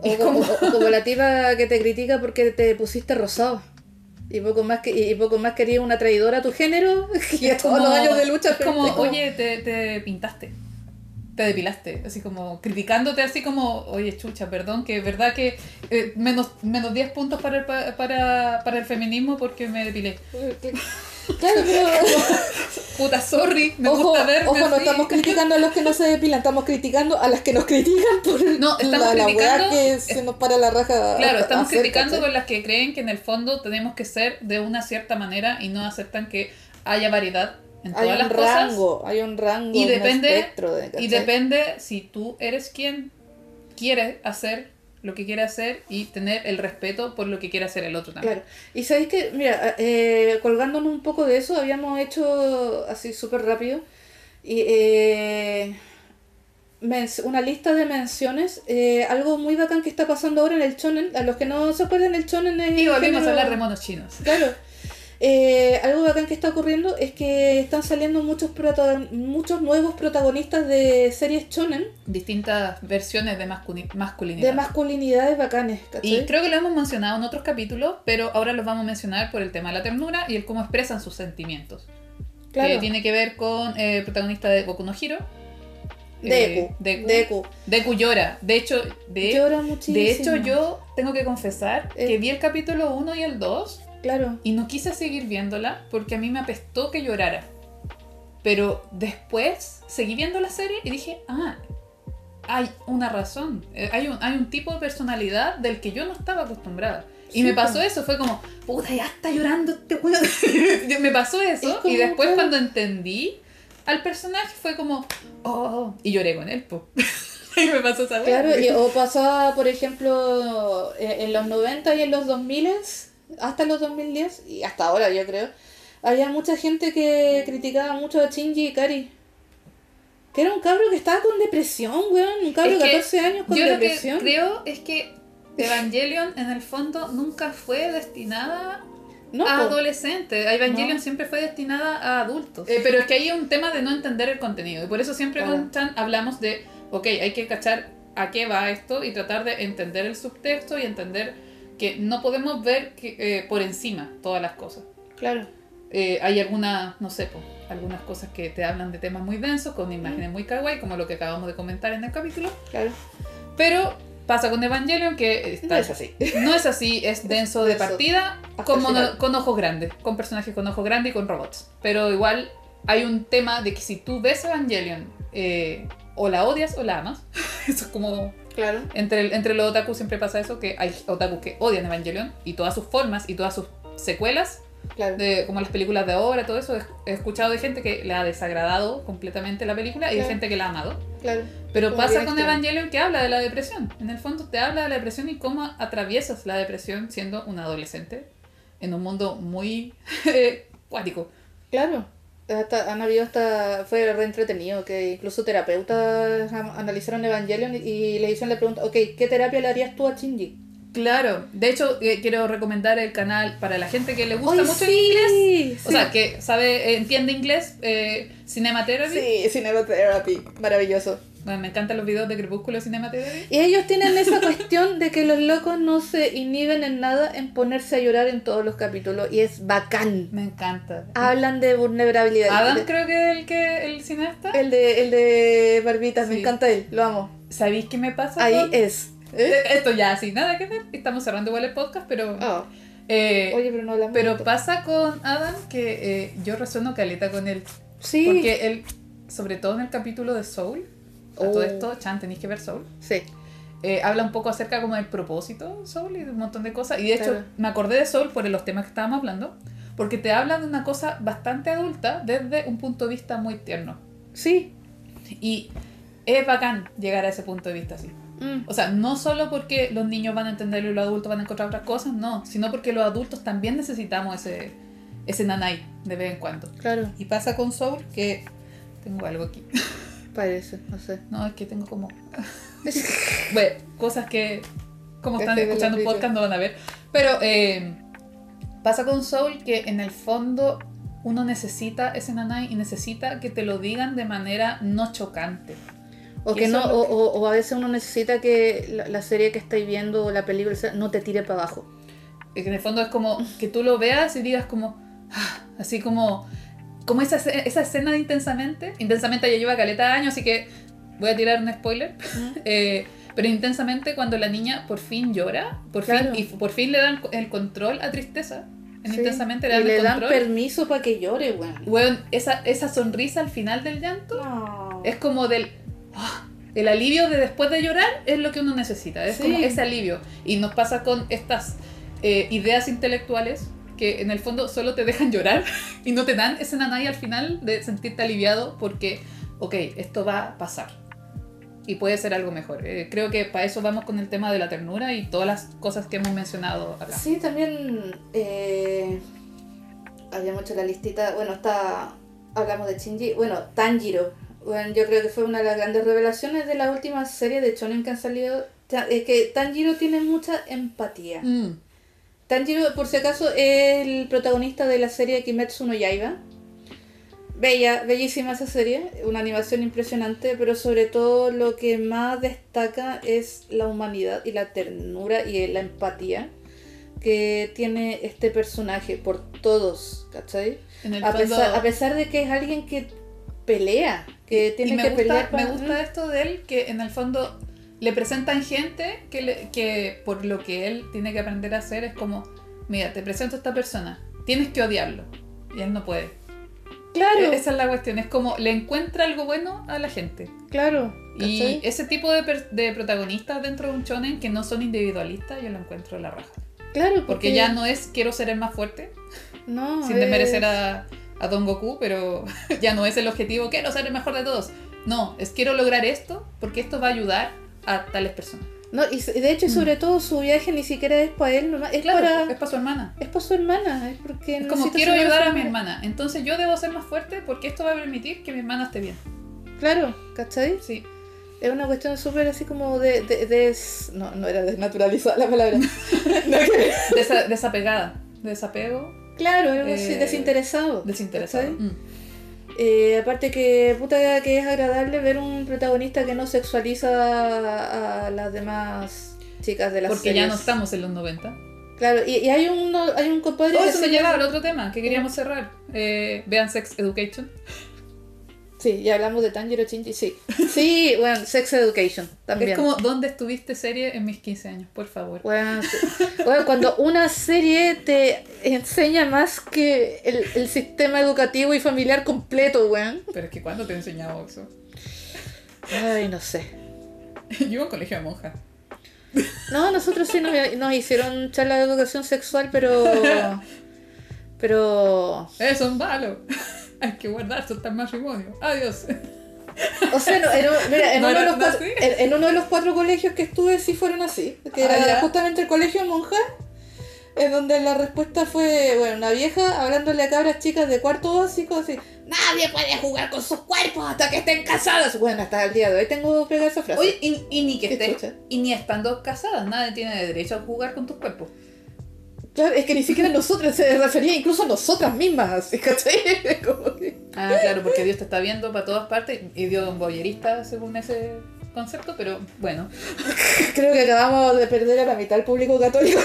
O, Es como, como- o- o como la tipa que te critica porque te pusiste rosado. Y poco más que y poco más querías una traidora a tu género. Y a Es todos como- los años de lucha. Es como, pero- oye, te, te pintaste. Te depilaste. Así como criticándote, así como, oye, chucha, perdón, que es verdad que eh, menos, menos 10 puntos para el, pa- para, para el feminismo porque me depilé. Claro, pero. Puta, sorry, me ojo, gusta verme ojo, no así. estamos criticando a los que no se depilan, estamos criticando a las que nos critican por No, estamos la, la criticando- que se nos para la raja. Claro, estamos hacer, criticando ¿cachai? con las que creen que en el fondo tenemos que ser de una cierta manera y no aceptan que haya variedad en Hay todas un las cosas. rango, hay un rango, Y un depende- espectro de, Y depende si tú eres quien quiere hacer lo que quiere hacer y tener el respeto por lo que quiere hacer el otro también. Claro. Y sabéis que, mira, eh, colgándonos un poco de eso, habíamos hecho así súper rápido y, eh, una lista de menciones. eh, algo muy bacán que está pasando ahora en el Shonen. A los que no se acuerdan, el Shonen es. Y volvimos género- a hablar de monos chinos. Claro. Eh, algo bacán que está ocurriendo es que están saliendo muchos muchos nuevos protagonistas de series shonen Distintas versiones de masculi- masculinidad. de masculinidades bacanes, ¿cachai? y creo que lo hemos mencionado en otros capítulos, pero ahora los vamos a mencionar por el tema de la ternura y el cómo expresan sus sentimientos. claro. Que tiene que ver con eh, el protagonista de Boku no Hiro. Deku, eh, Deku. Deku. Deku llora. De hecho, de, Llora muchísimo. de hecho yo tengo que confesar Eh. que vi el capítulo 1 y el 2 Claro. y no quise seguir viéndola porque a mí me apestó que llorara. Pero después seguí viendo la serie y dije, ah, hay una razón, eh, hay un, hay un tipo de personalidad del que yo no estaba acostumbrada. Y Sí, me pasó eso, fue como, puta, ya está llorando este weón. me pasó Es eso, como, y después cuando entendí al personaje fue como, oh, y lloré con él, po. y me pasó esa. Claro, y- o pasaba, por ejemplo, en, en los 90 y en los 2000, hasta los 2010, y hasta ahora yo creo, había mucha gente que criticaba mucho a Shinji Ikari. Que era un cabro que estaba con depresión, weón. Un cabro de que 14 años con Yo lo que depresión. creo es que Evangelion en el fondo nunca fue destinada No, a adolescentes. Evangelion No. siempre fue destinada a adultos. Eh, pero es que hay un tema de no entender el contenido. Y por eso siempre Claro. con Chan hablamos de, ok, hay que cachar a qué va esto y tratar de entender el subtexto y entender que no podemos ver que, eh, por encima todas las cosas. Claro. Eh, hay algunas, no sé, algunas cosas que te hablan de temas muy densos, con imágenes muy kawaii, como lo que acabamos de comentar en el capítulo. Claro. Pero pasa con Evangelion que está- No es así. no es así, es denso de partida, con ojos grandes, con personajes con ojos grandes y con robots. Pero igual hay un tema de que si tú ves Evangelion, eh, o la odias o la amas. Eso es como... Claro. Entre, entre los otakus siempre pasa eso, que hay otakus que odian Evangelion y todas sus formas y todas sus secuelas, Claro. de, como las películas de ahora, todo eso. He, escuchado de gente que le ha desagradado completamente la película y de gente que la ha amado. Claro. Pero Como pasa con. Evangelion que habla de la depresión. En el fondo te habla de la depresión y cómo atraviesas la depresión siendo un adolescente en un mundo muy eh, cuático. Claro. Hasta, han habido hasta. Fue re entretenido que incluso terapeutas analizaron Evangelion y, y le hicieron la pregunta: Ok, ¿qué terapia le harías tú a Shinji? Claro, de hecho eh, quiero recomendar el canal para la gente que le gusta ¡Ay, mucho sí! el inglés. O sea, que sabe, eh, entiende inglés, eh, Cinema Therapy. Sí, Cinema Therapy. Maravilloso. Bueno, me encantan los videos de Crepúsculo Cinema Therapy. Y ellos tienen esa cuestión de que los locos no se inhiben en nada en ponerse a llorar en todos los capítulos. Y es bacán. Me encanta. Hablan de vulnerabilidad. Adam creo que es el que el cineasta. el de, el de Barbitas, me encanta él, lo amo. ¿Sabéis qué me pasa? Ahí con- es. Eh, Esto ya, sin nada que ver. Estamos cerrando igual el podcast, pero. Oh, eh, Oye, pero no hablamos pero pasa con Adam que eh, yo resueno caleta con él. Sí. Porque él, sobre todo en el capítulo de Soul, a todo Oh. esto, Chan, tenéis que ver Soul. Sí. eh, habla un poco acerca como del propósito de Soul y de un montón de cosas. Y de hecho, Claro. me acordé de Soul por los temas que estábamos hablando, porque te habla de una cosa bastante adulta desde un punto de vista muy tierno. Sí. Y es bacán llegar a ese punto de vista así. Mm, O sea, no solo porque los niños van a entenderlo y los adultos van a encontrar otras cosas, no, sino porque los adultos también necesitamos ese, ese nanay de vez en cuando. claro, Y pasa con Soul que tengo algo aquí. parece, no sé. No, es que tengo como... bueno, cosas que como están la escuchando un podcast no van a ver. Pero eh, pasa con Soul que en el fondo uno necesita ese nanay y necesita que te lo digan de manera no chocante. O que no, que- o- o a veces uno necesita que la, la serie que estáis viendo o la película no te tire para abajo. Que en el fondo es como que tú lo veas y digas como, ah, así como, como esa, esa escena de Intensamente. Intensamente ya lleva caleta de años, así que voy a tirar un spoiler. Eh, pero intensamente cuando la niña por fin llora, por Claro. fin, y por fin le dan el control a tristeza. Sí. intensamente le y dan le el dan permiso para que llore, weón. Weón, esa, esa sonrisa al final del llanto No. es como del... ah, el alivio de después de llorar es lo que uno necesita, es Sí. como ese alivio. Y nos pasa con estas eh, ideas intelectuales que en el fondo solo te dejan llorar y no te dan ese nanay al final de sentirte aliviado porque, ok, esto va a pasar. Y puede ser algo mejor. Eh, creo que para eso vamos con el tema de la ternura y todas las cosas que hemos mencionado acá. Sí, también eh, habíamos hecho la listita. Bueno, está. Hablamos de Shinji. Bueno, Tanjiro. Bueno, yo creo que fue una de las grandes revelaciones de las últimas series de Shonen que han salido. Es que Tanjiro tiene mucha empatía. Mm, Tanjiro, por si acaso, es el protagonista de la serie Kimetsu no Yaiba. Bella, bellísima esa serie, una animación impresionante, pero sobre todo lo que más destaca es la humanidad y la ternura y la empatía que tiene este personaje por todos, ¿cachai? en el A fondo- pesar, a pesar de que es alguien que pelea, que y tiene me que gusta, pelear me para- gusta esto de él que en el fondo le presentan gente que, le- que por lo que él tiene que aprender a hacer es como, mira, te presento a esta persona, tienes que odiarlo. Y él no puede. Claro, E- Esa es la cuestión, es como le encuentra algo bueno a la gente. claro. Y ese tipo de, de protagonistas dentro de un shonen que no son individualistas, yo lo encuentro la raja. Claro, porque, Porque ya no es quiero ser el más fuerte, no, sin es- desmerecer a, a Don Goku, pero ya no es el objetivo, quiero ser el mejor de todos. No, es quiero lograr esto porque esto va a ayudar a tales personas. No, y de hecho, y sobre todo, su viaje ni siquiera es para él, nomás, es Mm. Claro, para... es para su hermana. Es para su hermana, es porque Es como quiero ayudar a más mi hermana, entonces yo debo ser más fuerte porque esto va a permitir que mi hermana esté bien. Claro, ¿cachai? Sí. Es una cuestión súper así como de, de, des- No, no era desnaturalizada la palabra. Desa- desapegada, desapego, claro, Eh, desinteresado. desinteresado. Mm. Eh, aparte que, puta, que es agradable ver un protagonista que no sexualiza a, a las demás chicas de las Porque ya no series. estamos en los 90. Claro, y, y hay, un, hay un compadre Oh, que eso me lleva al otro tema que queríamos cerrar. Eh, vean Sex Education. Sí, ya hablamos de Tanjiro Shinji, sí. Sí, bueno, Sex Education también. Es como, ¿dónde estuviste serie en mis 15 años? Por favor. Bueno, sí. Bueno, cuando una serie te enseña más que el, el sistema educativo y familiar completo, weón. Pero es que ¿cuándo te he enseñado eso? Ay, no sé. Yo iba a un colegio de monjas. No, nosotros sí nos, nos hicieron charla de educación sexual, pero... Pero... Eso es malo. Hay que guardarse hasta el matrimonio. Adiós. O sea, no, en, mira, en ¿No uno de los cuatro, en, en uno de los cuatro colegios que estuve sí fueron así. Que Ah, era justamente el colegio de monjas. En donde la respuesta fue, bueno, una vieja hablándole a cabras chicas de cuarto básico, así, nadie puede jugar con sus cuerpos hasta que estén casadas. Bueno, hasta el día de hoy tengo pegada esa frase. Oye, y, y ni que estés, y ni estando casadas, nadie tiene derecho a jugar con tus cuerpos. Claro, es que ni siquiera nosotros, se refería incluso a nosotras mismas, ¿cachai? Como que- Ah, claro, porque Dios te está viendo para todas partes y Dios es un boyerista según ese concepto, pero bueno. Creo que acabamos de perder a la mitad del público católico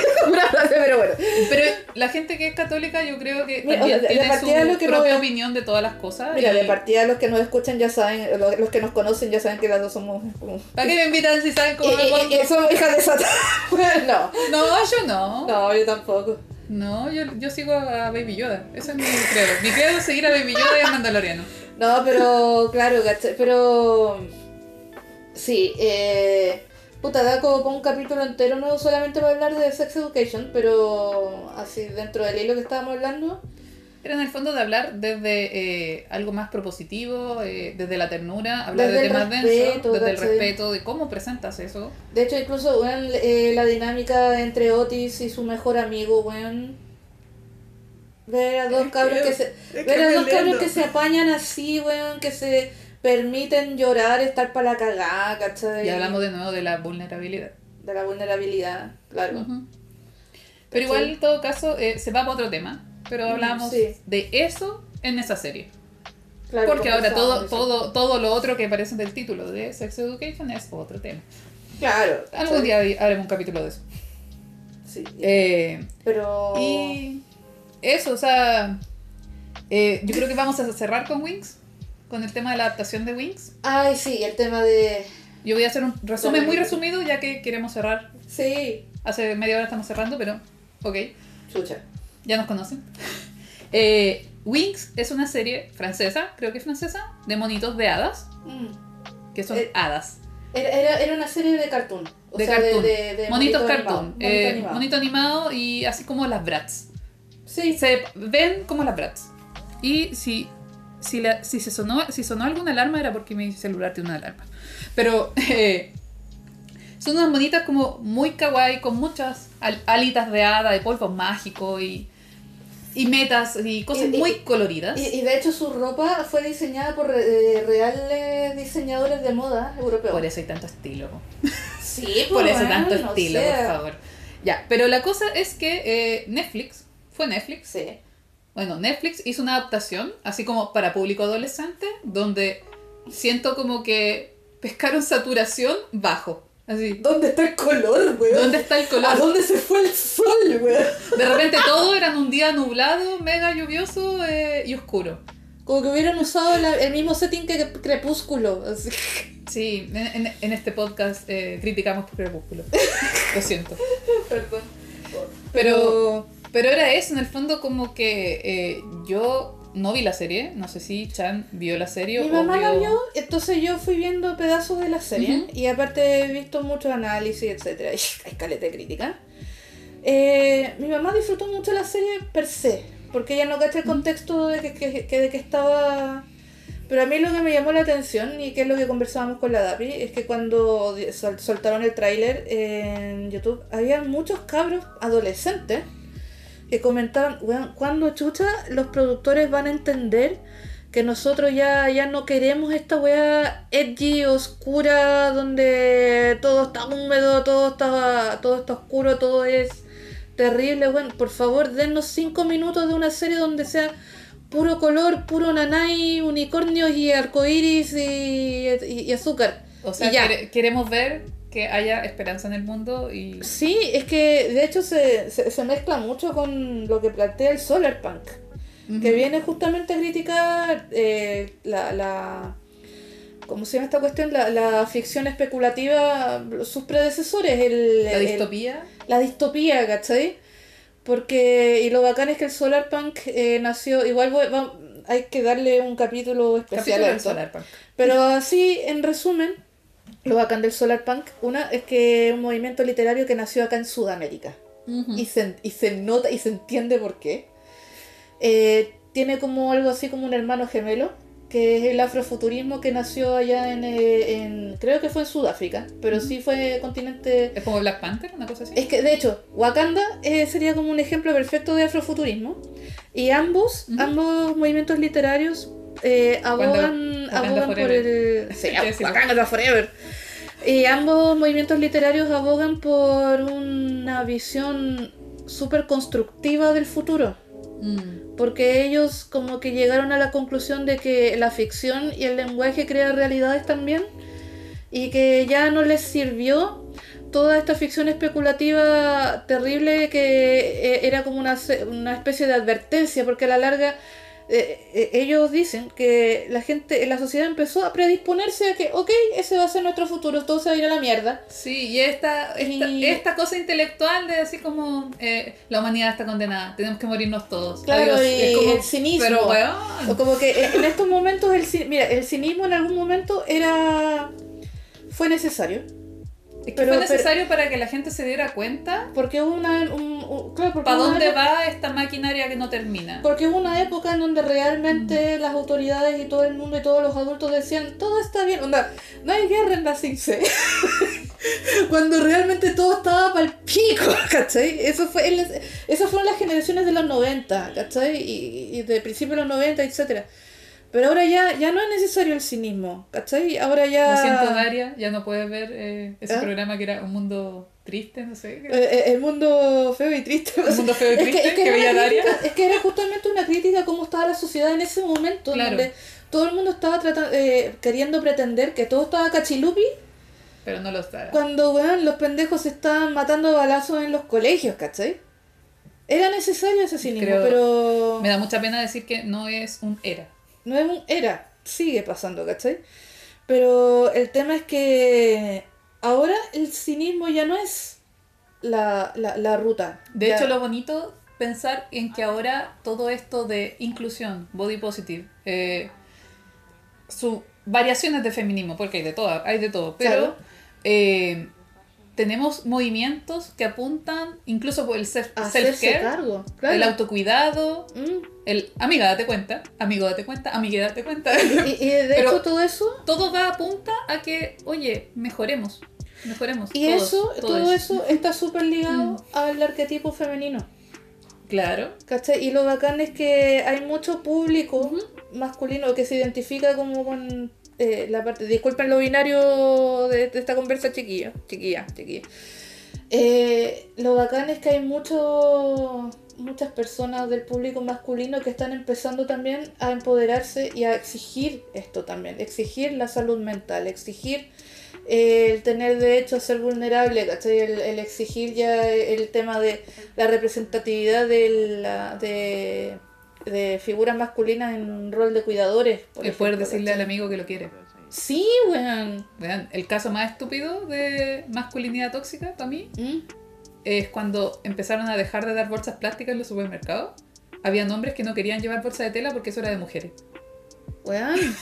pero bueno. Pero la gente que es católica yo creo que Mira, también o sea, tiene su que propia no- opinión de todas las cosas. Mira, y- de partida los que nos escuchan ya saben, los, los que nos conocen ya saben que las dos somos como... ¿Para qué me invitan si saben cómo me pongo? somos hijas de Satan. no, No, yo no. no, yo tampoco. No, yo, yo sigo a Baby Yoda. Ese es mi credo. Mi credo es seguir a Baby Yoda y a Mandaloriano. No, pero claro. Pero... Sí, eh... Puta, da como un capítulo entero, no solamente para hablar de Sex Education, pero así dentro del hilo que estábamos hablando. Era en el fondo de hablar desde eh, algo más propositivo, eh, desde la ternura, hablar Desde de temas densos, desde el respeto, de cómo presentas eso. De hecho, incluso, weón, eh, la dinámica entre Otis y su mejor amigo, weón. Ver a dos cabros que- que se. Ver a dos cabros que se apañan así, weón, que se permiten llorar, estar para la cagada, ¿cachai? Y hablamos de nuevo de la vulnerabilidad. de la vulnerabilidad, claro. Pero igual, en todo caso, eh, se va para otro tema. Pero hablamos sí. de eso en esa serie. claro Porque ahora todo, todo, todo lo otro que aparece del título de Sex Education es otro tema. Claro. Algún día haremos un capítulo de eso. Sí. Eh, pero. Y eso, o sea, eh, yo creo que vamos a cerrar con Wings, con el tema de la adaptación de Wings. Ay, sí, el tema de. Yo voy a hacer un resumen muy resumido, ya que queremos cerrar. Sí. Hace media hora estamos cerrando, pero ok, Chucha. ya nos conocen. Eh, Wings es una serie francesa, creo que es francesa, de monitos de hadas, Mm. que son Eh, hadas. Era, era, una serie de cartoon. O De sea, cartoon. de, de Monitos monito cartoon. animado, monito eh, animado. monito animado y así como las Bratz. Sí, se ven como las Bratz. Y si, si, la- si, se sonó, si sonó alguna alarma era porque mi celular tiene una alarma. Pero eh, son unas monitas como muy kawaii, con muchas al- alitas de hada, de polvo mágico y, y metas y cosas Y- y- muy coloridas. Y, de hecho su ropa fue diseñada por eh, reales diseñadores de moda europeos. Por eso hay tanto estilo. Sí, Por pues, eso tanto bueno, estilo, o sea, por favor. Ya, pero la cosa es que eh, Netflix, fue Netflix, Sí. Bueno, Netflix hizo una adaptación, así como para público adolescente, donde siento como que pescaron saturación bajo. Así. ¿Dónde está el color, weón? ¿Dónde está el ¿A color? dónde se fue el sol, weón? De repente todo era en un día nublado, mega lluvioso eh, y oscuro. Como que hubieran usado la- el mismo setting que Crepúsculo. así. Sí, en, en- en este podcast eh, criticamos por Crepúsculo. Lo siento. Perdón. Pero, pero era eso, en el fondo como que eh, yo no vi la serie, no sé si Chan vio la serie Mi o mamá la vio- vio, entonces yo fui viendo pedazos de la serie Ujú. y aparte he visto mucho análisis, etcétera. Hay caleta de crítica. Eh, mi mamá disfrutó mucho la serie per se, porque ella no cacha el contexto de que, que- que- de que estaba... Pero a mí lo que me llamó la atención y que es lo que conversábamos con la Dapi es que cuando sol- soltaron el tráiler en YouTube había muchos cabros adolescentes que comentaban, "Weón, ¿cuándo chucha los productores van a entender que nosotros ya, ya no queremos esta weá edgy, oscura, donde todo está húmedo, todo está, todo está oscuro, todo es terrible, weón? Por favor, dennos cinco minutos de una serie donde sea puro color, puro nanay, unicornios y arcoiris y, y- y azúcar. O sea, ya. quere- queremos ver que haya esperanza en el mundo y... Sí, es que de hecho se, se, se mezcla mucho con lo que plantea el Solar Punk. que viene justamente a criticar eh, la, la ¿cómo se llama esta cuestión? La, la ficción especulativa, sus predecesores, el, La el- distopía. la distopía, ¿cachai? Porque, y lo bacán es que el Solar Punk eh, nació, igual voy- va- hay que darle un capítulo especial Capítulo a esto. Solar Punk. Pero así, en resumen, lo bacán del Solar Punk, una es que es un movimiento literario que nació acá en Sudamérica Ujú. y se, y se nota y se entiende por qué. Eh, tiene como algo así como un hermano gemelo, que es el afrofuturismo que nació allá en, eh, en- creo que fue en Sudáfrica, pero sí fue continente... Es como Black Panther, una cosa así. Es que de hecho, Wakanda eh, sería como un ejemplo perfecto de afrofuturismo. Y ambos, Ujú. ambos movimientos literarios eh, abogan, abogan por el... Sí. Wakanda forever. Y ambos movimientos literarios abogan por una visión súper constructiva del futuro. Mm. Porque ellos como que llegaron a la conclusión de que la ficción y el lenguaje crea realidades también y que ya no les sirvió toda esta ficción especulativa terrible que eh, era como una, una especie de advertencia porque a la larga eh, eh, ellos dicen que la gente, la sociedad empezó a predisponerse a que, ok, ese va a ser nuestro futuro, todo se va a ir a la mierda. Sí, y esta, esta, Y- esta cosa intelectual de decir como eh, la humanidad está condenada, tenemos que morirnos todos. Claro, Adiós. y Es como, el cinismo. Pero O weón. como que en estos momentos, el, mira, el cinismo en algún momento era. fue necesario. Es que pero- fue necesario para que la gente se diera cuenta Porque una. un- un- claro, porque para una dónde época- va esta maquinaria que no termina. Porque hubo una época en donde Mm. realmente las autoridades y todo el mundo y todos los adultos decían: todo está bien. Onda, no hay guerra en la CINCE. Cuando realmente todo estaba para el pico, ¿cachai? Eso fue en las- esas fueron las generaciones de los 90, ¿cachai? Y, y de principios de los 90, etcétera Pero ahora ya, ya no es necesario el cinismo, ¿cachai? Ahora ya... Lo siento, Daria, ya no puedes ver eh, ese ¿Ah? programa que era un mundo triste, no sé. Eh, eh, el mundo feo y triste. Un mundo feo y Es que, triste es que veía Daria. crítica- es que era justamente una crítica a cómo estaba la sociedad en ese momento, Claro. donde todo el mundo estaba tratando, eh, queriendo pretender que todo estaba cachilupi, Pero no lo está. cuando weón, los pendejos se estaban matando balazos en los colegios, ¿cachai? Era necesario ese cinismo, Creo- pero Me da mucha pena decir que no es un era. No es un era, sigue pasando, ¿cachai? Pero el tema es que ahora el cinismo ya no es la, la, la ruta. De Ya- hecho, lo bonito pensar en que ahora todo esto de inclusión, body positive, eh, sus variaciones de feminismo, porque hay de todo, hay de todo, pero Claro. eh, tenemos movimientos que apuntan incluso por el self-care, claro. el autocuidado, Mm. el amiga date cuenta, amigo date cuenta, amiga date cuenta. Y, y de Pero- hecho todo eso, todo va apunta a que, oye, mejoremos, mejoremos. y todos, eso, todos. todo eso está súper ligado Mm. al arquetipo femenino. Claro. ¿Cachai? Y lo bacán es que hay mucho público masculino que se identifica como con eh, la parte. Disculpen lo binario de, de esta conversa, chiquilla. Chiquilla, chiquilla. Eh, lo bacán es que hay mucho, muchas personas del público masculino que están empezando también a empoderarse y a exigir esto también. Exigir la salud mental, exigir eh, el tener derecho a ser vulnerable, ¿cachai? El, el exigir ya el tema de la representatividad de, la, de, de figuras masculinas en un rol de cuidadores. por El poder decirle al ¿cachai? amigo que lo quiere. Sí, weón. Vean, el caso más estúpido de masculinidad tóxica para mí ¿Mm? es cuando empezaron a dejar de dar bolsas plásticas en los supermercados había hombres que no querían llevar bolsa de tela porque eso era de mujeres. Weón.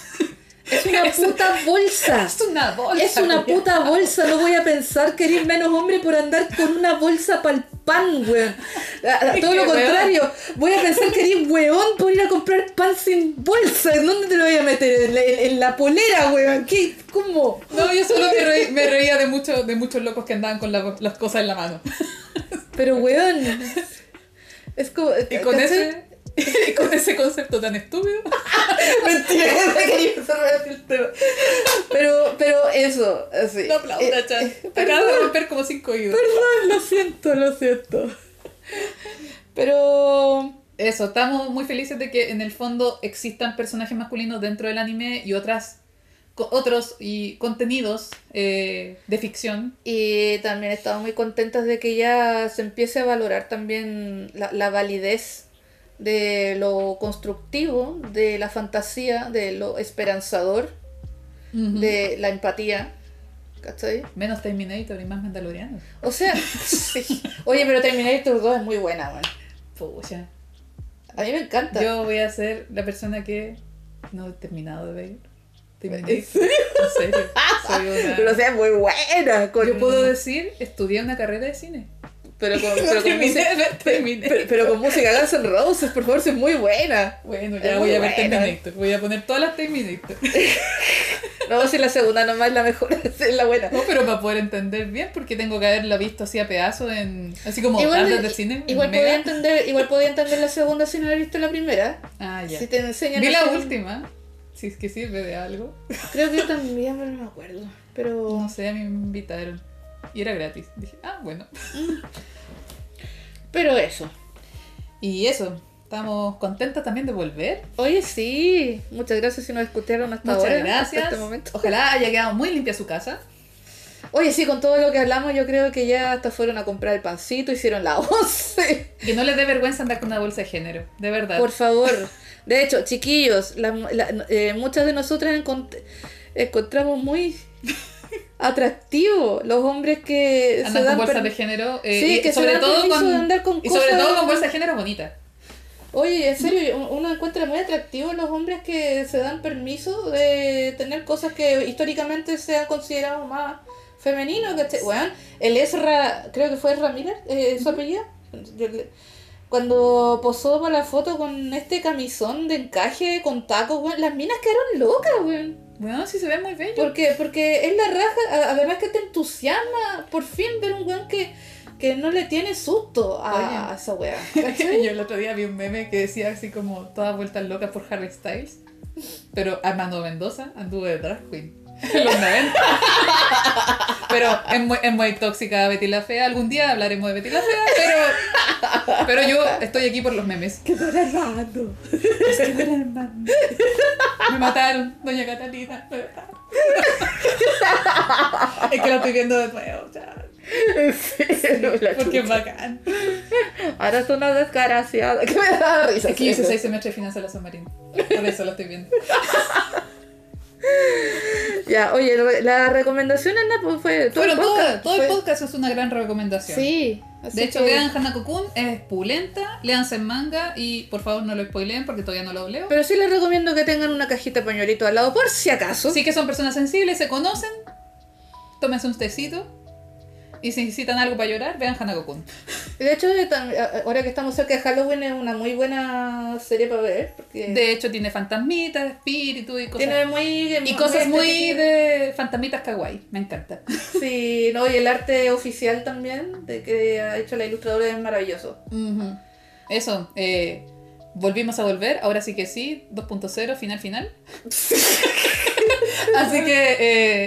Es una puta bolsa. Es una bolsa. Es una weón. puta bolsa, no voy a pensar que eres menos hombre por andar con una bolsa para el pan, weón. Todo lo weón. contrario, voy a pensar que eres weón por ir a comprar pan sin bolsa. ¿En dónde te lo voy a meter? En la, en- en la polera, weón. ¿Qué? ¿Cómo? No, yo solo me, reí- me reía de, mucho, de muchos locos que andaban con la- las cosas en la mano. Pero weón. Es como. Y con ese, con ese concepto tan estúpido. Mentira, no quería el tema. Pero, pero eso, así. No aplauda, Eh, Chan. eh, Te acabas de romper como cinco oídos. Perdón, lo siento, lo siento. Pero. Eso, estamos muy felices de que en el fondo existan personajes masculinos dentro del anime y otras otros y contenidos eh, de ficción. Y también estamos muy contentas de que ya se empiece a valorar también la, la validez de lo constructivo, de la fantasía, de lo esperanzador, de la empatía. ¿Cachai? Menos Terminator y más Mandaloriano. O sea, sí. Oye, pero Terminator 2 es muy buena, weón. Pucha. A mí me encanta. Yo voy a ser la persona que no he terminado de ver. ¿En serio? En serio. Soy una- Pero o sea, es muy buena. Con... Yo puedo decir, estudié una carrera de cine. Pero con, pero con música. Pero, pero con música Guns N' Roses, por favor, es muy buena. Bueno, ya voy a ver. Terminator. Voy a poner todas las Terminator. No, si la segunda nomás es la mejor, es la buena. No, pero para poder entender bien, porque tengo que haberla visto así a pedazos en. Así como Igual, de cine. igual Mega. podía entender, igual podía entender la segunda si no la viste la primera. Ah, ya. Si te enseñan Vi la segunda- última. Si es que sirve de algo. Creo que yo también, pero no me acuerdo. Pero No sé, a mí me invitaron. Y era gratis. Dije, ah, bueno. Pero eso. Y eso. Estamos contentas también de volver. Oye, sí. Muchas gracias si nos escucharon hasta Muchas ahora. gracias. Hasta este momento. Ojalá haya quedado muy limpia su casa. Oye, sí, con todo lo que hablamos, yo creo que ya hasta fueron a comprar el pancito, hicieron la once. Que no les dé vergüenza andar con una bolsa de género. De verdad. Por favor. De hecho, chiquillos, la- la- eh, muchas de nosotras encont- encontramos muy atractivo los hombres que se Andan con dan bolsas per- de género. eh, Sí, y que se sobre dan todo con, de andar con Y sobre cosas- todo con bolsas de género bonitas. Oye, en serio, uno encuentra muy atractivo los hombres que se dan permiso de tener cosas que históricamente se han considerado más femeninos. ¿cachai? Weón, el Ezra, creo que fue Ezra Miller, eh, su apellido. Cuando posó para la foto con este camisón de encaje con tacos, weón, las minas quedaron locas, weón. Bueno, sí se ve muy bello. Porque, porque es la raja, además que te entusiasma por fin ver un weón que, que no le tiene susto a, a esa weá. Yo el otro día vi un meme que decía así como todas vueltas locas por Harry Styles. Pero Armando Mendoza anduvo de drag queen. En los 90. Pero es muy, es muy tóxica Betty la Fea. Algún día hablaremos de Betty la Fea, pero, pero yo estoy aquí por los memes. Que era Armando. Me mataron, doña Catalina. Me mataron. Es que lo estoy viendo de nuevo, ya. Porque es bacán. Ahora es una desgraciada. Que me da risa. Es que hice seis semestres de finanzas de la San Marino. Por eso lo estoy viendo. Ya, oye, la recomendación Ana, pues fue todo Bueno, el podcast. todo el fue- podcast es una gran recomendación. Sí. así De hecho, que- vean Hanako-kun, es pulenta, léanse en manga y por favor no lo spoileen porque todavía no lo leo. Pero sí les recomiendo que tengan una cajita de pañuelito al lado, por si acaso. Sí que son personas sensibles, se conocen, tómense un tecito y si necesitan algo para llorar, vean Hanako-kun. De hecho, eh, tam- a- ahora que estamos cerca de Halloween, es una muy buena serie para ver. Porque De hecho, tiene fantasmitas, espíritus y cosas. tiene muy. y cosas muy estética. de fantasmitas kawaii, me encanta. Sí, no, y el arte oficial también, de que ha hecho la ilustradora, es maravilloso. Eso, eh, volvimos a volver, ahora sí que sí, 2.0, final final. Así que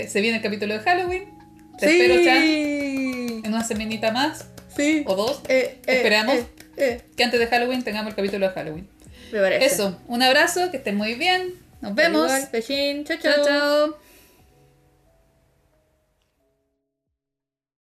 eh, se viene el capítulo de Halloween. Te espero, Chan, en una semanita más Sí. o dos, Eh, eh, Esperamos. eh, eh, que antes de Halloween tengamos el capítulo de Halloween. me parece. Eso, un abrazo, que estén muy bien. Nos vemos. Chao, chao.